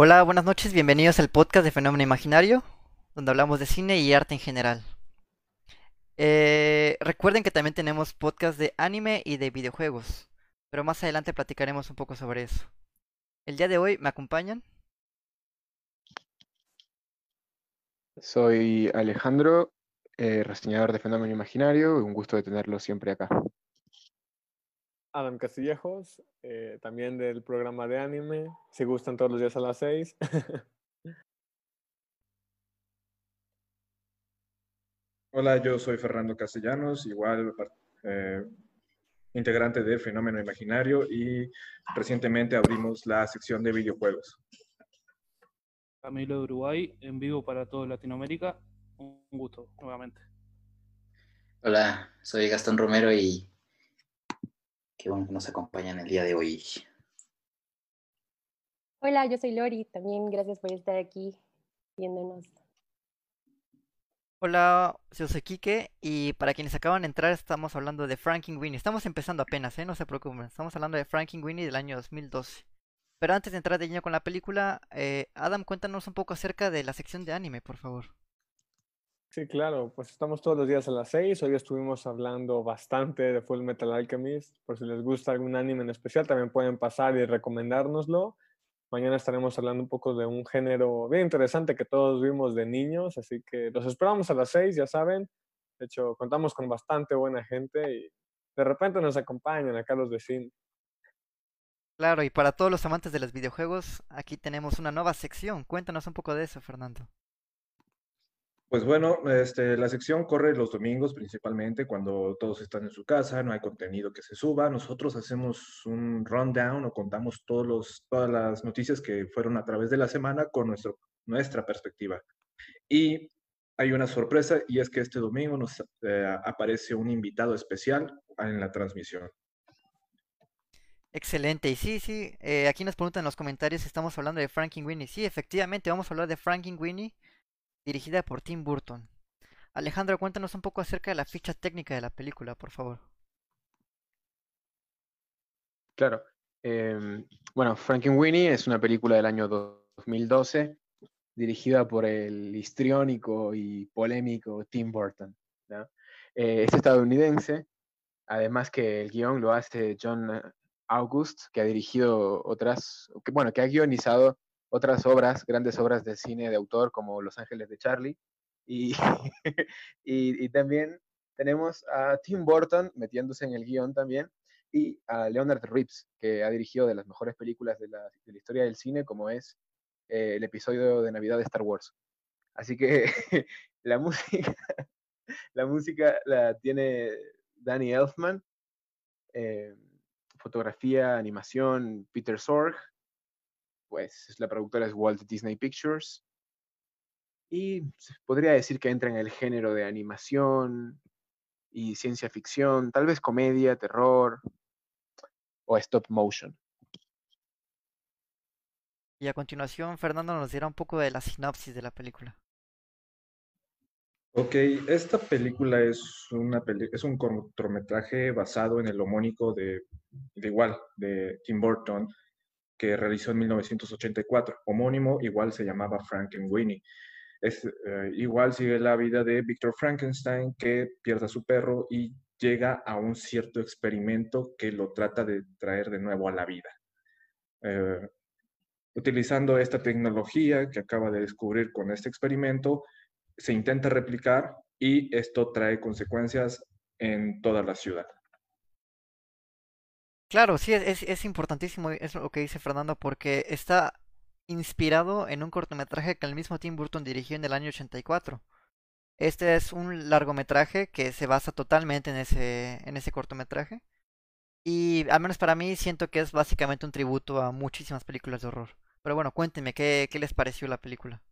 Hola, buenas noches, bienvenidos al podcast de Fenómeno Imaginario, donde hablamos de cine y arte en general. Eh, recuerden que también tenemos podcast de anime y de videojuegos, pero más adelante platicaremos un poco sobre eso. El día de hoy me acompañan. Soy Alejandro, eh, reseñador de Fenómeno Imaginario, un gusto de tenerlo siempre acá. Adam Castillejos, eh, también del programa de anime, si gustan todos los días a las 6. Hola, yo soy Fernando Castellanos, igual eh, integrante de Fenómeno Imaginario y recientemente abrimos la sección de videojuegos. Camilo de Uruguay, en vivo para toda Latinoamérica. Un gusto, nuevamente. Hola, soy Gastón Romero y qué bueno que nos acompañan el día de hoy. Hola, yo soy Lori, también gracias por estar aquí viéndonos. Hola, yo soy Kike y para quienes acaban de entrar estamos hablando de Winnie. Estamos empezando apenas, ¿eh? no se preocupen. Estamos hablando de Winnie del año 2012. Pero antes de entrar de lleno con la película, eh, Adam, cuéntanos un poco acerca de la sección de anime, por favor. Sí, claro, pues estamos todos los días a las 6. Hoy estuvimos hablando bastante de Full Metal Alchemist. Por si les gusta algún anime en especial, también pueden pasar y recomendárnoslo. Mañana estaremos hablando un poco de un género bien interesante que todos vimos de niños, así que los esperamos a las 6, ya saben. De hecho, contamos con bastante buena gente y de repente nos acompañan acá los vecinos. Claro, y para todos los amantes de los videojuegos, aquí tenemos una nueva sección. Cuéntanos un poco de eso, Fernando. Pues bueno, este, la sección corre los domingos principalmente cuando todos están en su casa, no hay contenido que se suba. Nosotros hacemos un rundown o contamos todos los, todas las noticias que fueron a través de la semana con nuestro, nuestra perspectiva. Y hay una sorpresa y es que este domingo nos eh, aparece un invitado especial en la transmisión. Excelente, y sí, sí, eh, aquí nos preguntan en los comentarios estamos hablando de Winnie. Sí, efectivamente, vamos a hablar de Winnie, dirigida por Tim Burton. Alejandro, cuéntanos un poco acerca de la ficha técnica de la película, por favor. Claro. Eh, bueno, Winnie es una película del año 2012, dirigida por el histriónico y polémico Tim Burton. Eh, es estadounidense, además que el guion lo hace John August, que ha dirigido otras, que, bueno, que ha guionizado otras obras, grandes obras de cine de autor como Los Ángeles de Charlie. Y, y, también tenemos a Tim Burton metiéndose en el guion también y a Leonard Reeves, que ha dirigido de las mejores películas de la, historia del cine, como es eh, el episodio de Navidad de Star Wars. Así que la música, la música la tiene Danny Elfman. Eh, fotografía, animación, Peter Sorg, pues la productora es Walt Disney Pictures. Y podría decir que entra en el género de animación y ciencia ficción, tal vez comedia, terror o stop motion. Y a continuación, Fernando nos dirá un poco de la sinopsis de la película. Ok, esta película es, una es un cortometraje basado en el homónico de, igual, de Tim Burton, que realizó en 1984. Homónimo, igual se llamaba Frankenweenie. Es, eh, igual sigue la vida de Victor Frankenstein, que pierde a su perro y llega a un cierto experimento que lo trata de traer de nuevo a la vida. Eh, utilizando esta tecnología que acaba de descubrir con este experimento, se intenta replicar y esto trae consecuencias en toda la ciudad. Claro, sí, es, es importantísimo eso lo que dice Fernando, porque está inspirado en un cortometraje que el mismo Tim Burton dirigió en el año 84. Este es un largometraje que se basa totalmente en ese, en ese cortometraje. Y al menos para mí siento que es básicamente un tributo a muchísimas películas de horror. Pero bueno, cuéntenme, ¿qué, qué les pareció la película?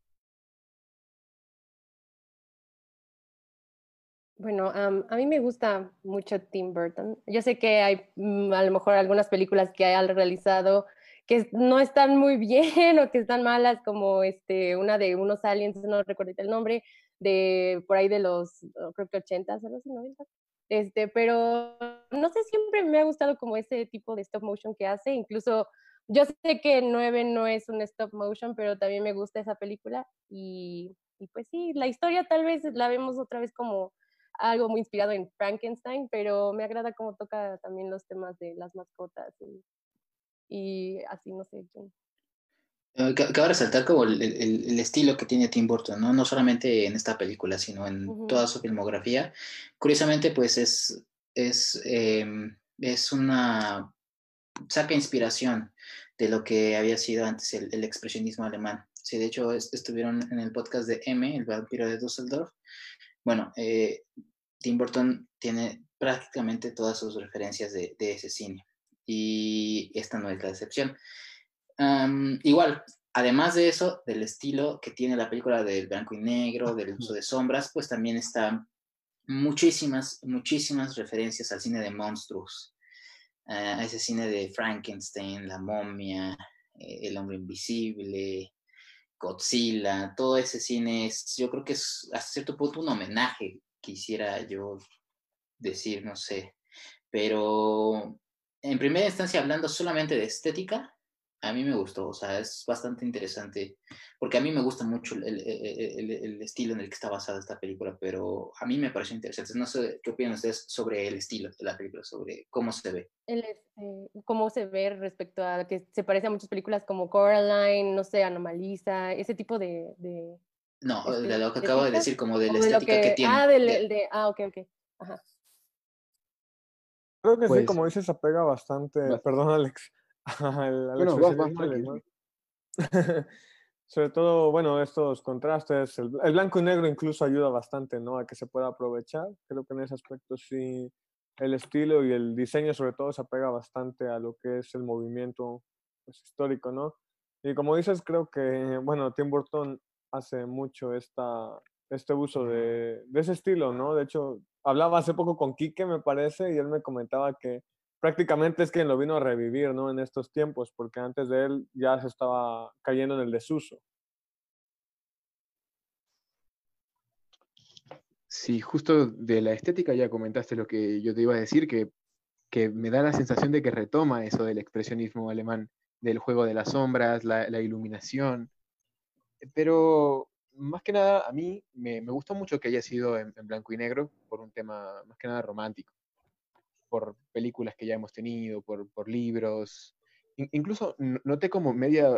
Bueno, a mí me gusta mucho Tim Burton. Yo sé que hay mm, a lo mejor algunas películas que ha realizado que no están muy bien o que están malas, como este, una de unos aliens, no recuerdo el nombre, de por ahí de los, creo que 80, o 90. Este, pero no sé, siempre me ha gustado como ese tipo de stop motion que hace, incluso yo sé que 9 no es un stop motion, pero también me gusta esa película y, y pues sí, la historia tal vez la vemos otra vez como algo muy inspirado en Frankenstein, pero me agrada cómo toca también los temas de las mascotas y, y así, no sé. Eh, Cabe resaltar como el, el- el estilo que tiene Tim Burton, ¿no? No solamente en esta película, sino en Ujú. toda su filmografía. Curiosamente, pues es, es, em, es una... saca inspiración de lo que había sido antes el, el expresionismo alemán. Sí, de hecho, es- estuvieron en el podcast de M, el vampiro de Düsseldorf. Bueno, eh, Tim Burton tiene prácticamente todas sus referencias de, ese cine. Y esta no es la excepción. Igual, además de eso, del estilo que tiene la película del blanco y negro, del uso de sombras, pues también está muchísimas, muchísimas referencias al cine de monstruos, eh, a ese cine de Frankenstein, la momia, eh, el hombre invisible, Godzilla, todo ese cine es, yo creo que es hasta cierto punto un homenaje, quisiera yo decir, no sé, pero en primera instancia hablando solamente de estética, a mí me gustó, o sea, es bastante interesante, porque a mí me gusta mucho el, el- el- el- el estilo en el que está basada esta película, pero a mí me pareció interesante. No sé qué opinan ustedes sobre el estilo de la película, sobre cómo se ve. El, este, cómo se ve respecto a que se parece a muchas películas como Coraline, no sé, Anomalisa, ese tipo de... de No, Este, de lo que ¿de acabo de decir, como de la estética que, tiene. Ah, del, de- el de, ah, ok, ok. Ajá. Creo que sí, Pues- como dices, apega bastante. Perdón, Alex. al, al Bueno, vas, vas. Sobre todo, bueno, estos contrastes, el, el blanco y negro incluso ayuda bastante, ¿no? A que se pueda aprovechar. Creo que en ese aspecto sí, el estilo y el diseño sobre todo se apega bastante a lo que es el movimiento pues, histórico, ¿no? Y como dices, creo que, bueno, Tim Burton hace mucho esta, este uso de, de ese estilo, ¿no? De hecho, hablaba hace poco con Quique, me parece, y él me comentaba que prácticamente es quien lo vino a revivir, ¿no? En estos tiempos, porque antes de él ya se estaba cayendo en el desuso. Sí, justo de la estética ya comentaste lo que yo te iba a decir, que, que me da la sensación de que retoma eso del expresionismo alemán, del juego de las sombras, la, la iluminación. Pero más que nada, a mí me, me gustó mucho que haya sido en, en blanco y negro por un tema más que nada romántico, por películas que ya hemos tenido, por, por libros. In- incluso noté como media,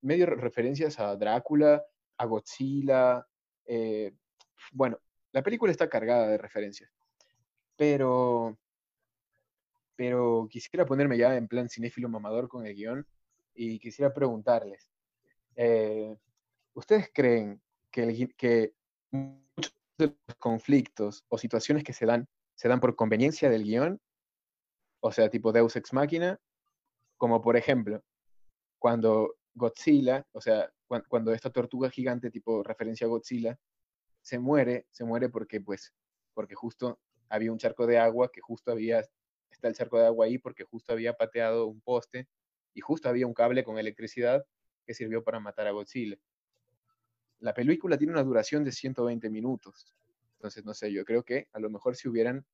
medio referencias a Drácula, a Godzilla. eh, bueno, la película está cargada de referencias, pero, pero quisiera ponerme ya en plan cinéfilo mamador con el guion y quisiera preguntarles, eh, ¿ustedes creen que, que muchos de los conflictos o situaciones que se dan se dan por conveniencia del guion? O sea, tipo Deus Ex Machina, como por ejemplo, cuando Godzilla, o sea, cuan- cuando esta tortuga gigante, tipo referencia a Godzilla, se muere, se muere porque pues, porque justo había un charco de agua, que justo había, está el charco de agua ahí porque justo había pateado un poste y justo había un cable con electricidad que sirvió para matar a Godzilla. La película tiene una duración de 120 minutos, entonces no sé, yo creo que a lo mejor si hubieran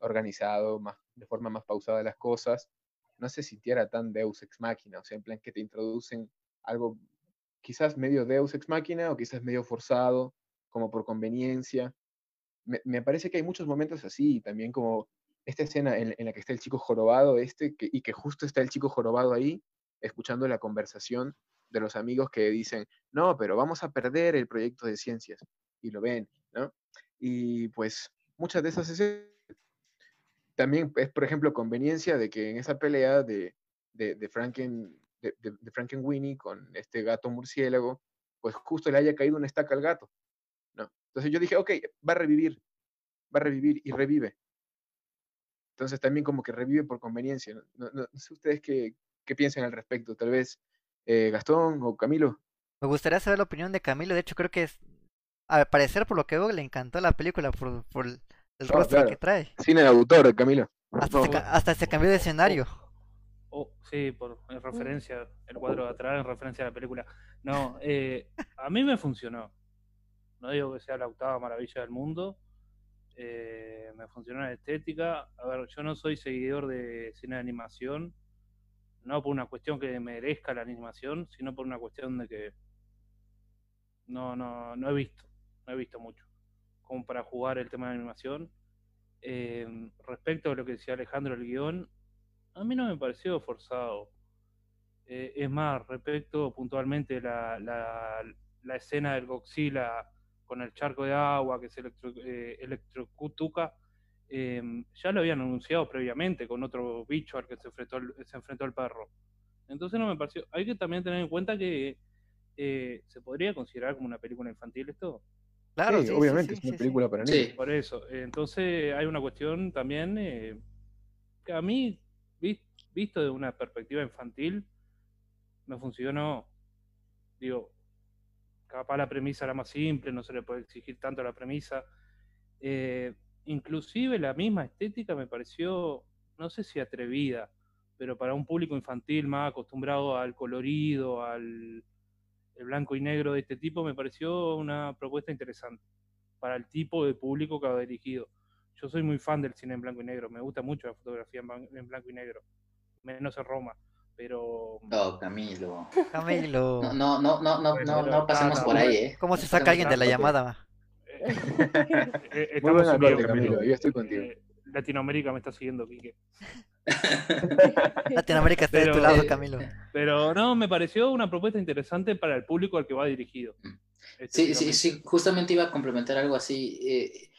organizado más, de forma más pausada las cosas, no se sintiera tan Deus Ex Machina, o sea, en plan que te introducen algo quizás medio Deus Ex Machina o quizás medio forzado, como por conveniencia. Me, me parece que hay muchos momentos así, también como esta escena en, en la que está el chico jorobado este, que, y que justo está el chico jorobado ahí, escuchando la conversación de los amigos que dicen, no, pero vamos a perder el proyecto de ciencias, y lo ven, ¿no? Y pues muchas de esas escenas también es, por ejemplo, conveniencia de que en esa pelea de, de, Franken, de, de, con este gato murciélago, pues justo le haya caído una estaca al gato, ¿no? Entonces yo dije, ok, va a revivir, va a revivir y revive. Entonces también como que revive por conveniencia. No, no, no sé ustedes qué, qué, piensan al respecto, tal vez eh, Gastón o Camilo. Me gustaría saber la opinión de Camilo, de hecho creo que es, al parecer por lo que veo le encantó la película por, por el Oh, rostro claro. que trae. Cine de autor, Camilo. Hasta, se, hasta se cambió de escenario. Oh, sí, por en referencia, el cuadro de atrás en referencia a la película. No, eh, a mí me funcionó. No digo que sea la octava maravilla del mundo. Eh, me funcionó la estética. A ver, yo no soy seguidor de cine de animación. no por una cuestión que merezca la animación, sino por una cuestión de que no, no, no he visto, no he visto mucho como para jugar el tema de animación. Eh, respecto a lo que decía Alejandro el guion, a mí no me pareció forzado. Eh, es más, respecto puntualmente la, la, escena del Godzilla con el charco de agua que se electro, eh, electrocutuca, eh, ya lo habían anunciado previamente con otro bicho al que se enfrentó, se enfrentó el perro. Entonces no me pareció. Hay que también tener en cuenta que se podría considerar como una película infantil esto. Claro, sí, obviamente es una película para niños. Por eso. Entonces hay una cuestión también eh, que a mí, visto de una perspectiva infantil, me funcionó. Digo, capaz la premisa era más simple, no se le puede exigir tanto la premisa. Eh, inclusive la misma estética me pareció, no sé si atrevida, pero para un público infantil más acostumbrado al colorido, al el blanco y negro de este tipo, me pareció una propuesta interesante para el tipo de público que ha dirigido. Yo soy muy fan del cine en blanco y negro, me gusta mucho la fotografía en blanco y negro, menos en Roma, pero... No, Camilo. Camilo. No, no, no, no, no, no, no pasemos por ahí, ¿eh? ¿Cómo se saca alguien de la llamada? Eh, Muy buena parte, Camilo, yo estoy contigo. Eh, Latinoamérica me está siguiendo, Quique. Latinoamérica está de tu lado, Camilo. Pero no, me pareció una propuesta interesante para el público al que va dirigido. Sí, sí, sí, justamente iba a complementar algo así. Eh,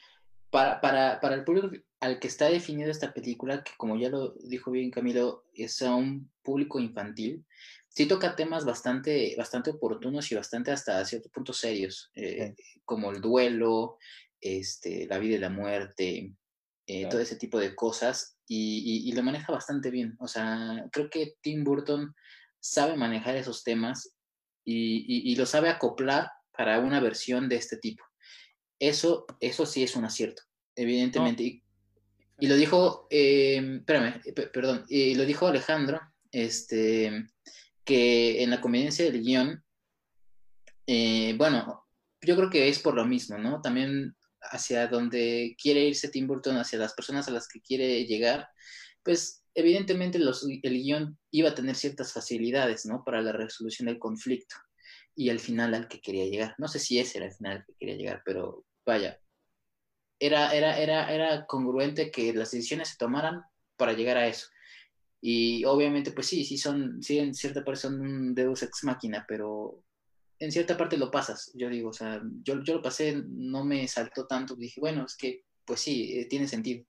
para, para, para, el público al que está definido esta película, que como ya lo dijo bien Camilo, es a un público infantil, sí toca temas bastante, bastante oportunos y bastante hasta cierto punto serios, eh, como el duelo, este, la vida y la muerte, eh, todo ese tipo de cosas, y, y, lo maneja bastante bien. O sea, creo que Tim Burton sabe manejar esos temas y, y, lo sabe acoplar para una versión de este tipo. Eso, eso sí es un acierto, evidentemente. Y, y, lo dijo, eh, espérame, perdón, y lo dijo Alejandro, este, que en la conveniencia del guion, eh, bueno, yo creo que es por lo mismo, ¿no? También hacia donde quiere irse Tim Burton, hacia las personas a las que quiere llegar, pues evidentemente los, el guion iba a tener ciertas facilidades, ¿no? Para la resolución del conflicto y al final al que quería llegar. No sé si ese era el final al que quería llegar, pero vaya, era, era, era, era congruente que las decisiones se tomaran para llegar a eso. Y obviamente, pues sí, sí son, sí en cierta parte son un Deus ex máquina, pero en cierta parte lo pasas, yo digo, o sea, yo, yo lo pasé, no me saltó tanto, dije, bueno, es que, pues sí, eh, tiene sentido.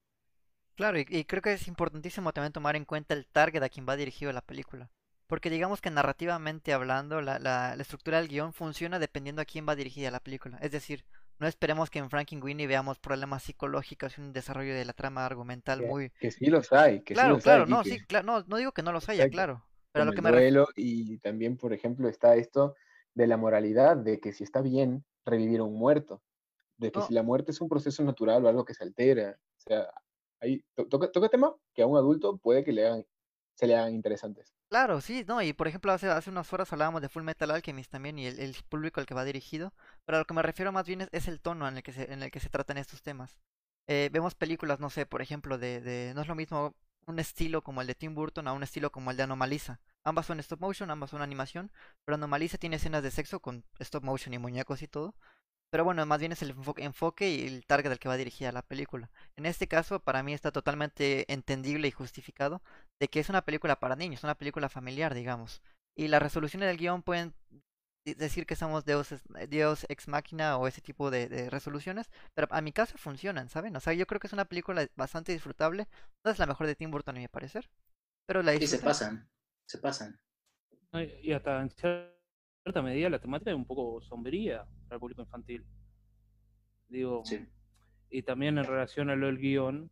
Claro, y, creo que es importantísimo también tomar en cuenta el target a quien va dirigido la película. Porque digamos que narrativamente hablando, la, la, la, estructura del guion funciona dependiendo a quién va dirigida la película. Es decir, no esperemos que en Frankenweenie veamos problemas psicológicos y un desarrollo de la trama argumental muy... Que sí los hay. Que claro, sí los claro, hay, no, sí, claro, no, no digo que no los haya, Exacto. claro. Pero a lo que el me duelo, y también, por ejemplo, está esto de la moralidad, de que si está bien revivir a un muerto, de que No. si la muerte es un proceso natural o algo que se altera, o sea, ahí to- toca, toca tema que a un adulto puede que le hagan, se le hagan interesantes. Claro, sí, no, y por ejemplo, hace, hace unas horas hablábamos de Full Metal Alchemist también y el, el público al que va dirigido, pero a lo que me refiero más bien es, es el tono en el que se, en el que se tratan estos temas. Eh, vemos películas, no sé, por ejemplo, de, de, no es lo mismo un estilo como el de Tim Burton a un estilo como el de Anomalisa. Ambas son stop motion, ambas son animación, pero Anomalisa tiene escenas de sexo con stop motion y muñecos y todo. Pero bueno, más bien es el enfoque, enfoque y el target al que va dirigida la película. En este caso, para mí está totalmente entendible y justificado de que es una película para niños, una película familiar, digamos. Y las resoluciones del guion pueden decir que somos Deus, Dios ex máquina o ese tipo de, de resoluciones, pero a mi caso funcionan, ¿saben? O sea, yo creo que es una película bastante disfrutable. No es la mejor de Tim Burton, a mi parecer, pero la Sí, se pasan, se pasan. Y hasta en cierta medida la temática es un poco sombría para el público infantil. Digo, Sí. y también en relación a lo del guion,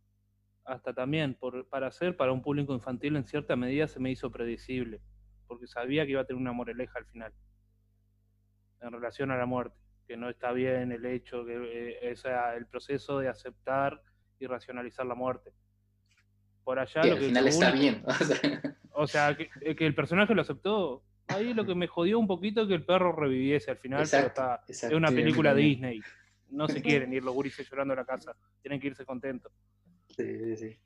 hasta también por, para hacer para un público infantil en cierta medida se me hizo predecible, porque sabía que iba a tener una moraleja al final, en relación a la muerte, que no está bien el hecho, que eh, o sea, el proceso de aceptar y racionalizar la muerte. Por allá lo al que final está único- bien. o sea, que, eh, que el personaje lo aceptó. Ahí lo que me jodió un poquito es que el perro reviviese al final, Exacto, pero está, exacto. es una película también. Disney. No se quieren ir los gurises llorando a la casa, tienen que irse contentos. Sí, sí, sí.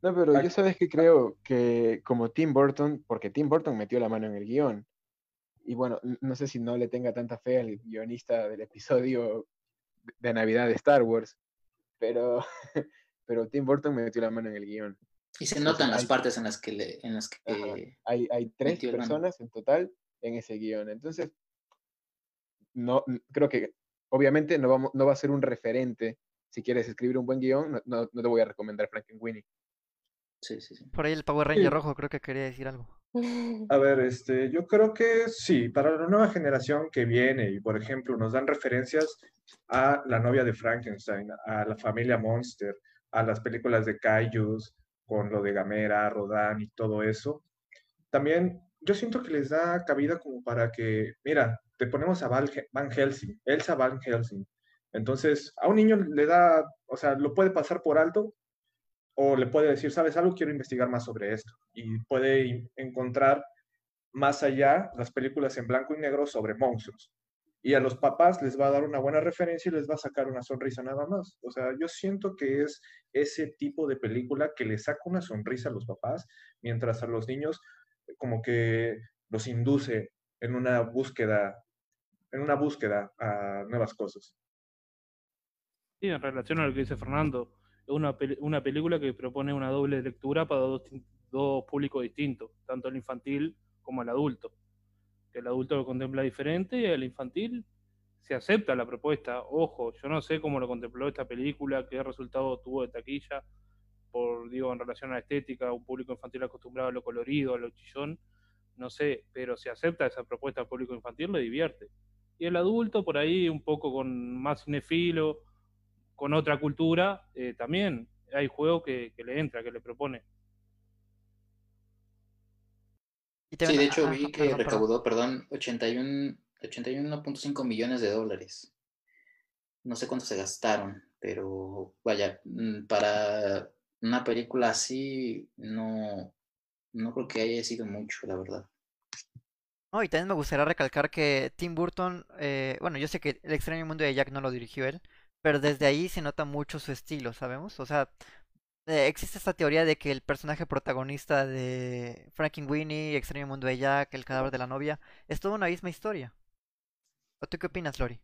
No, pero yo sabes que creo que como Tim Burton, porque Tim Burton metió la mano en el guion, y bueno, no sé si no le tenga tanta fe al guionista del episodio de Navidad de Star Wars, pero, pero Tim Burton metió la mano en el guion. Y se notan las hay- partes en las que le, en las que Ajá. Hay, hay tres personas en total en ese guion. Entonces, no, creo que obviamente no, vamos, no va a ser un referente. Si quieres escribir un buen guion, no, no, no te voy a recomendar Frankenweenie. sí, sí, sí. Por ahí el Power Ranger Sí. rojo creo que quería decir algo. A ver, este, yo creo que sí, para la nueva generación que viene y, por ejemplo, nos dan referencias a la novia de Frankenstein, a la familia Monster, a las películas de Kaijus, con lo de Gamera, Rodan y todo eso. También yo siento que les da cabida como para que, mira, te ponemos a Van Helsing, Elsa Van Helsing. Entonces, a un niño le da, o sea, lo puede pasar por alto o le puede decir, ¿sabes algo? Quiero investigar más sobre esto. Y puede encontrar más allá las películas en blanco y negro sobre monstruos. Y a los papás les va a dar una buena referencia y les va a sacar una sonrisa nada más. O sea, yo siento que es ese tipo de película que le saca una sonrisa a los papás, mientras a los niños como que los induce en una búsqueda, en una búsqueda a nuevas cosas. Sí, en relación a lo que dice Fernando, es una, una película que propone una doble lectura para dos, dos públicos distintos, tanto el infantil como el adulto. Que el adulto lo contempla diferente y el infantil se acepta la propuesta. Ojo, yo no sé cómo lo contempló esta película, qué resultado tuvo de taquilla, por digo, en relación a la estética, un público infantil acostumbrado a lo colorido, a lo chillón, no sé, pero si acepta esa propuesta al público infantil, le divierte. Y el adulto, por ahí, un poco con más cinefilo, con otra cultura, eh, también hay juego que, que le entra, que le propone. Y Sí, de hecho ah, vi ah, que perdón, recaudó, perdón, 81 81.5 millones de dólares. No sé cuánto se gastaron, pero vaya, mm, para una película así, no, no creo que haya sido mucho, la verdad. No, y también me gustaría recalcar que Tim Burton, eh, bueno, yo sé que El extraño mundo de Jack no lo dirigió él, pero desde ahí se nota mucho su estilo, ¿sabemos? O sea, eh, existe esta teoría de que el personaje protagonista de Frankenweenie, Extraño mundo de Jack, El cadáver de la novia, es toda una misma historia. ¿O tú qué opinas, Lori?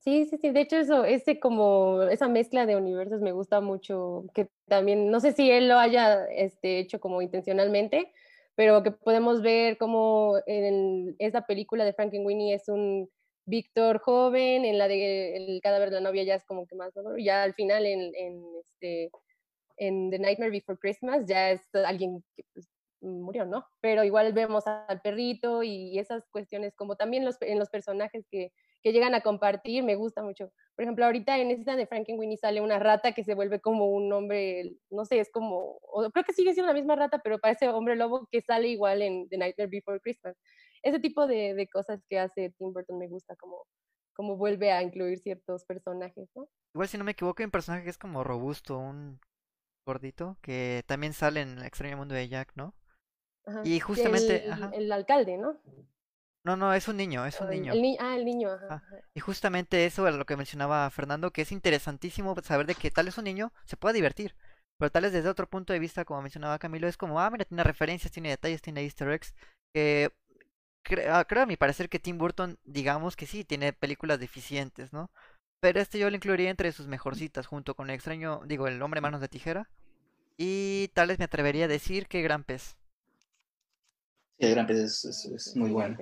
Sí, sí, sí. De hecho, eso, ese como esa mezcla de universos me gusta mucho. Que también, no sé si él lo haya este, hecho como intencionalmente, pero que podemos ver como en esa película de Frankenweenie es un Víctor joven, en la de El cadáver de la novia ya es como que más, ¿no? ya al final en, en, este, en The Nightmare Before Christmas ya es alguien que pues, murió, ¿no? Pero igual vemos al perrito y esas cuestiones, como también los, en los personajes que, que llegan a compartir, me gusta mucho. Por ejemplo, ahorita en esta de Frankenweenie sale una rata que se vuelve como un hombre, no sé, es como, creo que sigue siendo la misma rata, pero parece hombre lobo que sale igual en The Nightmare Before Christmas. Ese tipo de, de cosas que hace Tim Burton me gusta, como, como vuelve a incluir ciertos personajes, ¿no? Igual si no me equivoco, hay un personaje que es como robusto, un gordito, que también sale en El extraño mundo de Jack, ¿no? Ajá. Y justamente, el, ajá. el alcalde, ¿no? No, no, es un niño, es un el- niño. el ni- ah, el niño, ajá. Ah. Y justamente eso es lo que mencionaba Fernando, que es interesantísimo saber de que tal vez un niño se pueda divertir, pero tal vez desde otro punto de vista, como mencionaba Camilo, es como, ah, mira, tiene referencias, tiene detalles, tiene easter eggs, que cre- ah, creo a mi parecer que Tim Burton, digamos que sí, tiene películas deficientes, ¿no? Pero este yo lo incluiría entre sus mejorcitas, junto con el extraño, digo, el hombre manos de tijera, y tal vez me atrevería a decir que Gran Pez. Sí, el Gran Prix es, es- es muy bueno.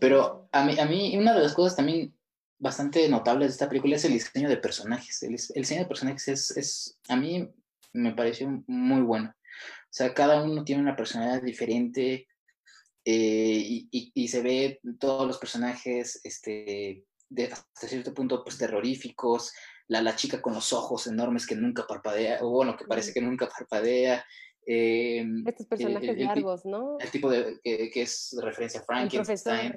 Pero a mí, a mí, una de las cosas también bastante notables de esta película es el diseño de personajes. El, el diseño de personajes es, es, a mí me pareció muy bueno. O sea, cada uno tiene una personalidad diferente eh, y, y- y se ve todos los personajes este, de, hasta cierto punto pues, terroríficos. La, la chica con los ojos enormes que nunca parpadea, o bueno, que parece que nunca parpadea. eh, Estos personajes el- el ti- largos, ¿no? el tipo de que, que es referencia a Frankenstein.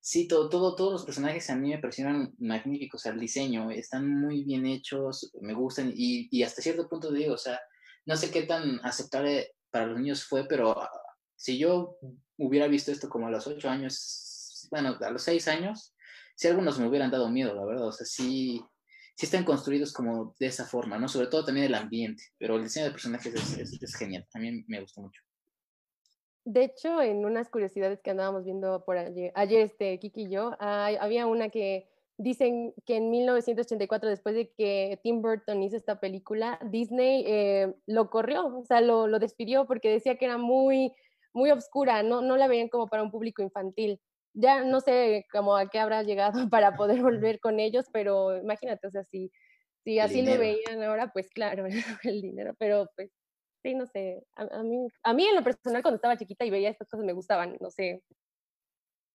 Sí, todo, todo, todos los personajes a mí me parecieron magníficos, o sea, el diseño, están muy bien hechos, me gustan y, y hasta cierto punto digo, o sea, no sé qué tan aceptable para los niños fue, pero ah, si yo hubiera visto esto como a los ocho años, bueno, a los seis años, si algunos me hubieran dado miedo, la verdad, o sea, sí, sí están construidos como de esa forma, ¿no? Sobre todo también el ambiente, pero el diseño de personajes es, es- es genial. A mí me gustó mucho. De hecho, en unas curiosidades que andábamos viendo por ayer, ayer este, Kiki y yo, hay- había una que dicen que en 1984, después de que Tim Burton hizo esta película, Disney eh, lo corrió, o sea, lo, lo despidió porque decía que era muy, muy obscura, no, no la veían como para un público infantil. Ya no sé cómo a qué habrá llegado para poder volver con ellos, pero imagínate, o sea, si, si así lo veían ahora, pues claro, el dinero, pero pues sí, no sé, a, a mí, a mí en lo personal cuando estaba chiquita y veía estas cosas me gustaban, no sé.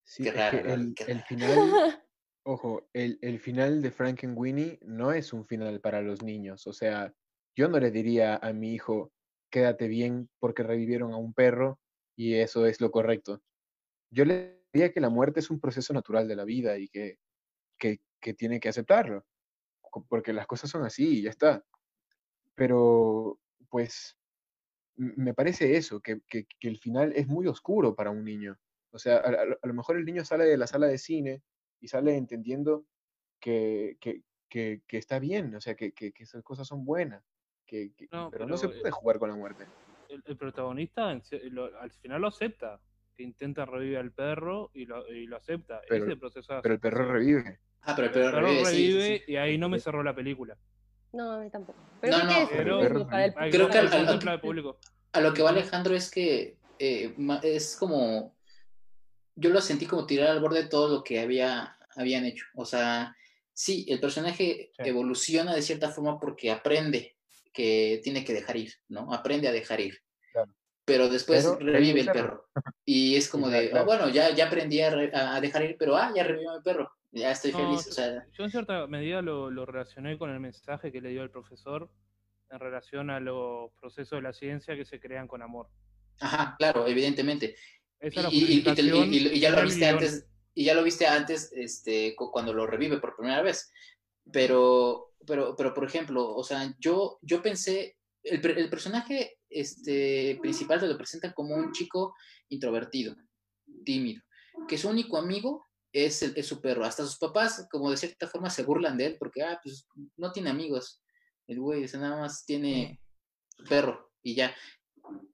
Sí, Qué raro, el, Qué el final, ojo, el, el final de Frankenweenie no es un final para los niños. O sea, yo no le diría a mi hijo, quédate bien porque revivieron a un perro y eso es lo correcto. Yo le diría que la muerte es un proceso natural de la vida y que, que, que tiene que aceptarlo, porque las cosas son así y ya está. Pero, pues, me parece eso, que, que- que el final es muy oscuro para un niño. O sea, a, a lo- mejor el niño sale de la sala de cine y sale entendiendo que, que, que- que está bien, o sea, que, que- que esas cosas son buenas, que, que- No, pero no se puede jugar con la muerte. El, el protagonista en lo- al final lo acepta, que intenta revivir al perro y lo, y lo acepta. Pero- Ese proceso Pero el perro revive. Ah, pero el El perro revive, sí, sí, revive sí. y ahí no me cerró la película. No, a mí tampoco. Pero No, creo que no, es pero- para el Creo que al- hay al- contempla al público. A lo que va Alejandro es que eh, es como, yo lo sentí como tirar al borde todo lo que había, habían hecho. O sea, sí, el personaje Sí. evoluciona de cierta forma porque aprende que tiene que dejar ir, ¿no? Aprende a dejar ir. Claro. Pero después Pero revive el perro. Y es como de. "Oh, bueno, ya, ya aprendí a, re- a dejar ir, pero ah, ya revivió mi perro. Ya estoy No, feliz. yo- O sea, Yo en cierta medida lo, lo relacioné con el mensaje que le dio el profesor en relación a los procesos de la ciencia que se crean con amor. ajá, claro, evidentemente. Esa es la y, y- y te- y- justificación y- y ya lo viste antes y ya lo viste antes este cu- cuando lo revive por primera vez pero pero pero por ejemplo o sea yo yo pensé el, el personaje este principal te lo presentan como un chico introvertido tímido que su único amigo es, el- su perro hasta sus papás como de cierta forma se burlan de él porque ah pues no tiene amigos el güey o sea, nada más tiene perro y ya.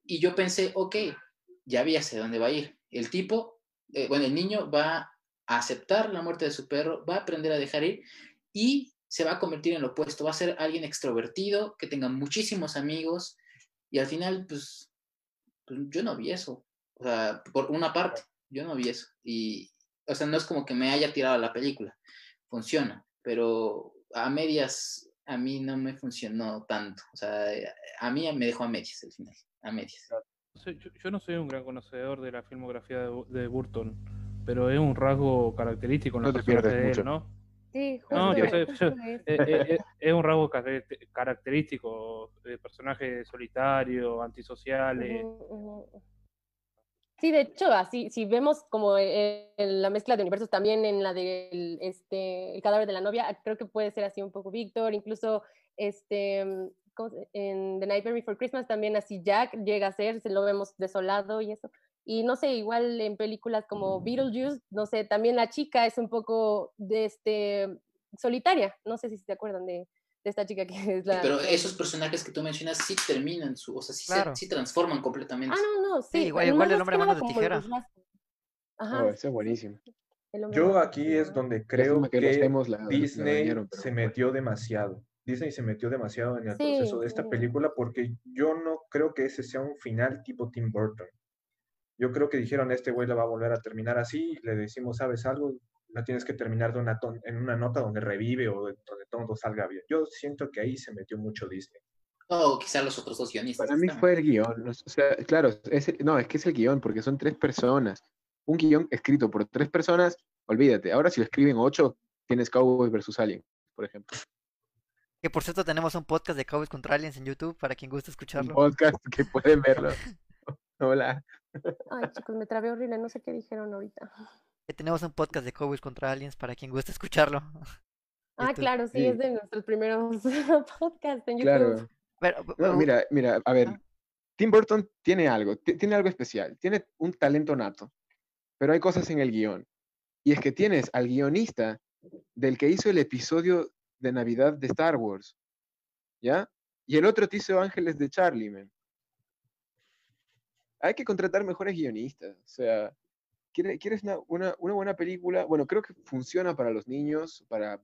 Y yo pensé, ok, ya vi hacia dónde va a ir. El tipo, eh, bueno, el niño va a aceptar la muerte de su perro, va a aprender a dejar ir y se va a convertir en lo opuesto. Va a ser alguien extrovertido, que tenga muchísimos amigos y al final, pues, pues, yo no vi eso. O sea, por una parte, yo no vi eso. Y, o sea, no es como que me haya tirado la película. Funciona, pero a medias a mí no me funcionó tanto. O sea, a mí me dejó a medias el final. A medias. No Yo, yo no soy un gran conocedor de la filmografía de, Bu- de Burton, pero es un rasgo característico en No los te pierdes de él, mucho. ¿no? Sí, justo, No, yo sé, justo yo- es. Eh, eh, es un rasgo caracter- característico de personajes solitarios, antisociales. Sí, de hecho, así, si vemos como eh, en la mezcla de universos también en la del este, el cadáver de la novia, creo que puede ser así un poco Víctor, incluso este, mm, ¿cómo se- en The Nightmare Before Christmas también así Jack llega a ser, se lo vemos desolado y eso. Y no sé, igual en películas como Beetlejuice, no sé, también la chica es un poco de este, solitaria, no sé si se acuerdan de, de esta chica que es la... Pero esos personajes que tú mencionas sí terminan su, o sea, sí, se- sí transforman completamente. Ah, no, no, sí. Sí, igual- pero igual más el hombre mano de tijera. Ajá, Oh, ese es buenísimo. Yo aquí es donde creo que la Disney dañaron, pero se bueno. metió demasiado. Disney se metió demasiado en el Sí, proceso de esta sí. película porque yo no creo que ese sea un final tipo Tim Burton. Yo creo que dijeron, este güey la va a volver a terminar así, le decimos, ¿sabes algo? La tienes que terminar de una ton- en una nota donde revive o de- donde todo salga bien. Yo siento que ahí se metió mucho Disney. O quizá los otros dos guionistas. Para mí fue el guion. O sea, claro, es el- no, es que es el guion, porque son tres personas. Un guion escrito por tres personas, olvídate. Ahora si lo escriben ocho, tienes Cowboys versus Alien, por ejemplo. Que por cierto tenemos un podcast de Cowboys contra Aliens en YouTube para quien guste Un escucharlo. podcast que pueden verlo. Hola. Ay, chicos, me trabé horrible, no sé qué dijeron ahorita. Que tenemos un podcast de Cowboys contra Aliens para quien guste escucharlo. Ah, Esto- claro, sí, sí. es de nuestros primeros podcasts en YouTube. Claro. Pero, No, mira, mira, a ver, Ah. Tim Burton tiene algo, ti- tiene algo especial, tiene un talento nato, pero hay cosas en el guion. Y es que tienes al guionista del que hizo el episodio de Navidad de Star Wars. ¿Ya? Y el otro te hizo Ángeles de Charlie, man. Hay que contratar mejores guionistas. O sea, ¿quiere- ¿quieres una, buena película? Bueno, creo que funciona para los niños, para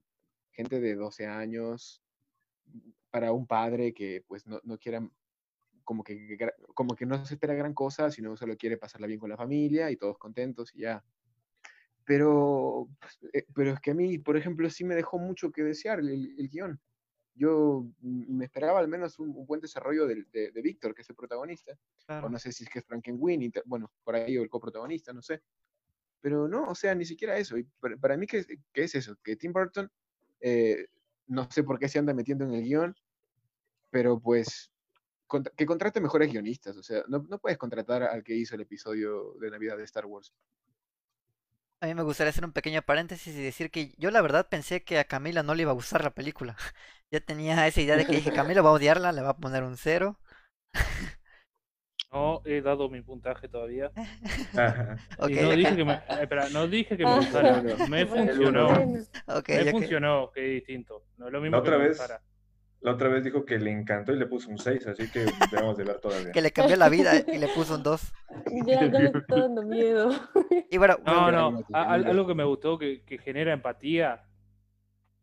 gente de 12 años, para un padre que pues no, no quiera como que, no se espera gran cosa, sino solo quiere pasarla bien con la familia y todos contentos y ya. Pero, eh, pero es que a mí, por ejemplo, sí me dejó mucho que desear el, el guion. Yo me esperaba al menos un, un buen desarrollo del- de, de Víctor, que es el protagonista. O Claro. no sé si es que es Frankenweenie, bueno, por ahí o el coprotagonista, no sé. Pero no, o sea, ni siquiera eso. Y para, para mí, ¿qué, qué es eso? Que Tim Burton, eh, no sé por qué se anda metiendo en el guion, pero pues que contrate mejores guionistas. O sea, no, no puedes contratar al que hizo el episodio de Navidad de Star Wars. A mí me gustaría hacer un pequeño paréntesis y decir que yo la verdad pensé que a Camila no le iba a gustar la película. Ya tenía esa idea de que dije, Camila va a odiarla, le va a poner un cero. No he dado mi puntaje todavía. Y no dije que- que me, eh, espera, no dije que me gustara. Me funcionó. Me que- funcionó, que es distinto. No es lo mismo La que otra me vez, gustara. la otra vez dijo que le encantó y le puso un 6, así que debemos de ver todavía. que le cambió la vida y le puso un 2. Ya, ya me está dando miedo. Y bueno, No, Bueno, no, algo que me gustó que, que genera empatía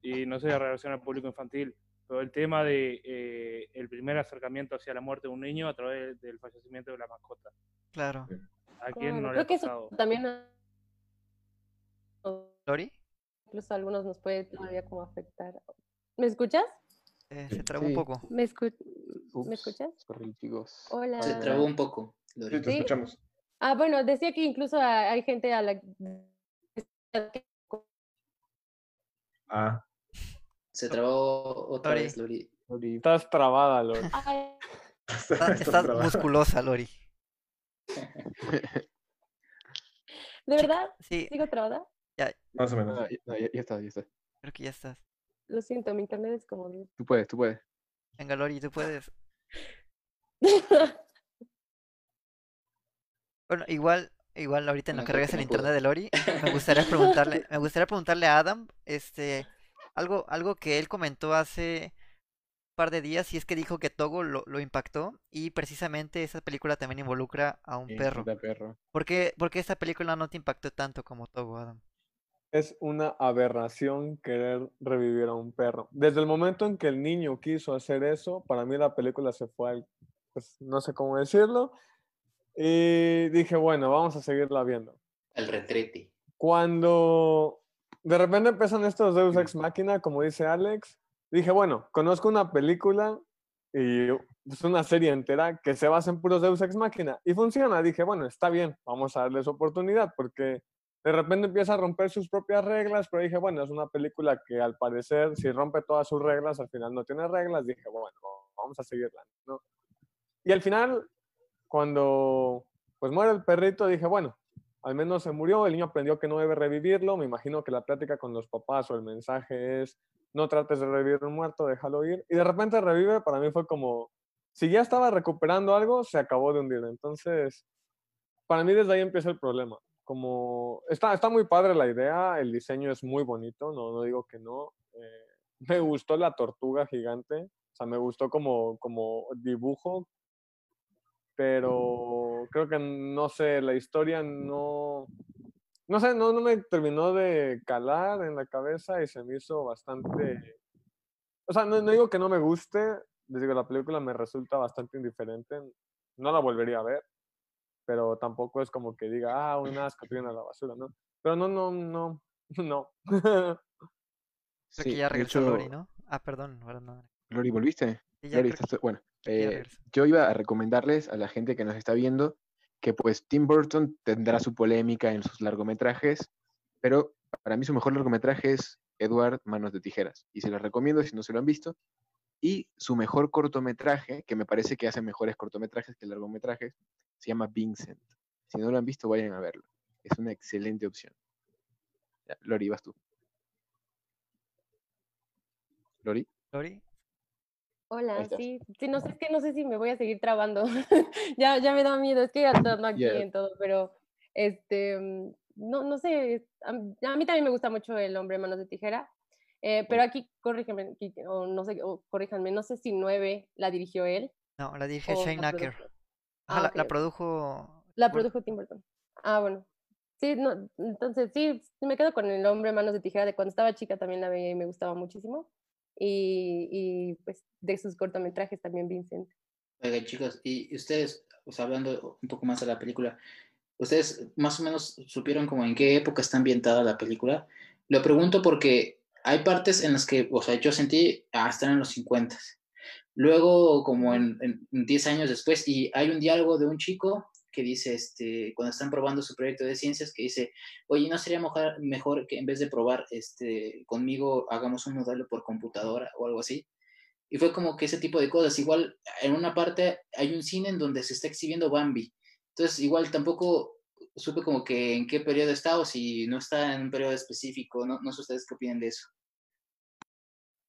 y no sé la relación al público infantil, pero el tema de eh, el primer acercamiento hacia la muerte de un niño a través del fallecimiento de la mascota. claro. ¿A quién Claro, no le creo ha que eso pasado? también ¿Lori? incluso a algunos nos puede todavía como afectar. ¿Me escuchas? Eh, se trabó un poco. ¿Me, escu- Ups, ¿Me escuchas? Hola. Se trabó un poco. Sí, Lori. te Sí. escuchamos. Ah, bueno, decía que incluso hay hay gente a la que Ah, Se trabó otra Lori. vez, Lori. Estás trabada. Ay, Está- estás Estás musculosa, Lori. ¿De verdad? Sí, ¿Sigo trabada? Más o menos. Ah, ya, no, ya- ya está, ya está. creo que ya estás. Lo siento, mi internet es como... Tú puedes, tú puedes. Venga, Lori, tú puedes. Bueno, igual, igual ahorita en lo No, que regresa el internet de Lori, me gustaría preguntarle, me gustaría preguntarle a Adam, este, algo, algo que él comentó hace un par de días y es que dijo que Togo lo, lo impactó y precisamente esa película también involucra a un Sí, perro. perro. ¿Por qué, por qué esta película no te impactó tanto como Togo, Adam? Es una aberración querer revivir a un perro. Desde el momento en que el niño quiso hacer eso, para mí la película se fue al, pues, no sé cómo decirlo, y dije, bueno, vamos a seguirla viendo. El retrete. Cuando de repente empiezan estos Deus Ex Machina, como dice Alex, dije, bueno, conozco una película y es una serie entera que se basa en puros Deus Ex Machina y funciona. Dije, bueno, está bien, vamos a darles oportunidad porque de repente empieza a romper sus propias reglas, pero dije, bueno, es una película que al parecer, si rompe todas sus reglas, al final no tiene reglas. Dije, bueno, vamos a seguirla, ¿no? Y al final, cuando pues muere el perrito, dije, bueno, al menos se murió, el niño aprendió que no debe revivirlo, me imagino que la plática con los papás o el mensaje es, no trates de revivir un muerto, déjalo ir, y de repente revive, para mí fue como, si ya estaba recuperando algo, se acabó de hundir, entonces, para mí desde ahí empieza el problema, como, está, está muy padre la idea, el diseño es muy bonito, no, no digo que no, eh, me gustó la tortuga gigante, o sea, me gustó como, como dibujo, pero creo que no sé, la historia no, no sé, no, no me terminó de calar en la cabeza y se me hizo bastante, o sea, no, no digo que no me guste, les digo, la película me resulta bastante indiferente, no la volvería a ver, pero tampoco es como que diga, ah, un asco, tiene a la basura, ¿no? Pero no, no, no, no. Creo Sí, que ya regresó Lori, ¿no? Ah, perdón, no. Lori, ¿volviste? Sí, ya Lori, creo estás- bueno, eh, yo iba a recomendarles a la gente que nos está viendo que pues Tim Burton tendrá su polémica en sus largometrajes, pero para mí su mejor largometraje es Edward Manos de Tijeras. Y se los recomiendo si no se lo han visto. Y su mejor cortometraje, que me parece que hace mejores cortometrajes que largometrajes, se llama Vincent. Si no lo han visto, vayan a verlo. Es una excelente opción. Ya, Lori, vas tú. Lori. Lori, Hola, sí, sí, no sé, es que no sé si me voy a seguir trabando. ya, ya me da miedo, es que ando aquí Ya. en todo, pero este, mm, no, no sé, a, mí también me gusta mucho El hombre manos de tijera. Eh, pero aquí, corríjanme, Kike, o no sé, o corríjanme, no sé si 9 la dirigió él. No, la dirige o Shane Acker. Ah, la, la produjo. La produjo Tim Burton. Ah, bueno. Sí, no, entonces sí me quedo con el hombre manos de tijera de cuando estaba chica también la veía y me gustaba muchísimo. Y, y pues de sus cortometrajes también Vincent. Oigan, chicos, y ustedes, pues hablando un poco más de la película, ¿ustedes más o menos supieron como en qué época está ambientada la película? Lo pregunto porque hay partes en las que, o sea, yo sentí, ah, están en los 50. Luego, como en, en 10 años después, y hay un diálogo de un chico que dice, este, cuando están probando su proyecto de ciencias, que dice, oye, ¿no sería mejor, que en vez de probar este, conmigo, hagamos un modelo por computadora o algo así? Y fue como que ese tipo de cosas. Igual en una parte hay un cine en donde se está exhibiendo Bambi. Entonces igual tampoco supe como que en qué periodo está o si no está en un periodo específico. No, no sé ustedes qué opinan de eso.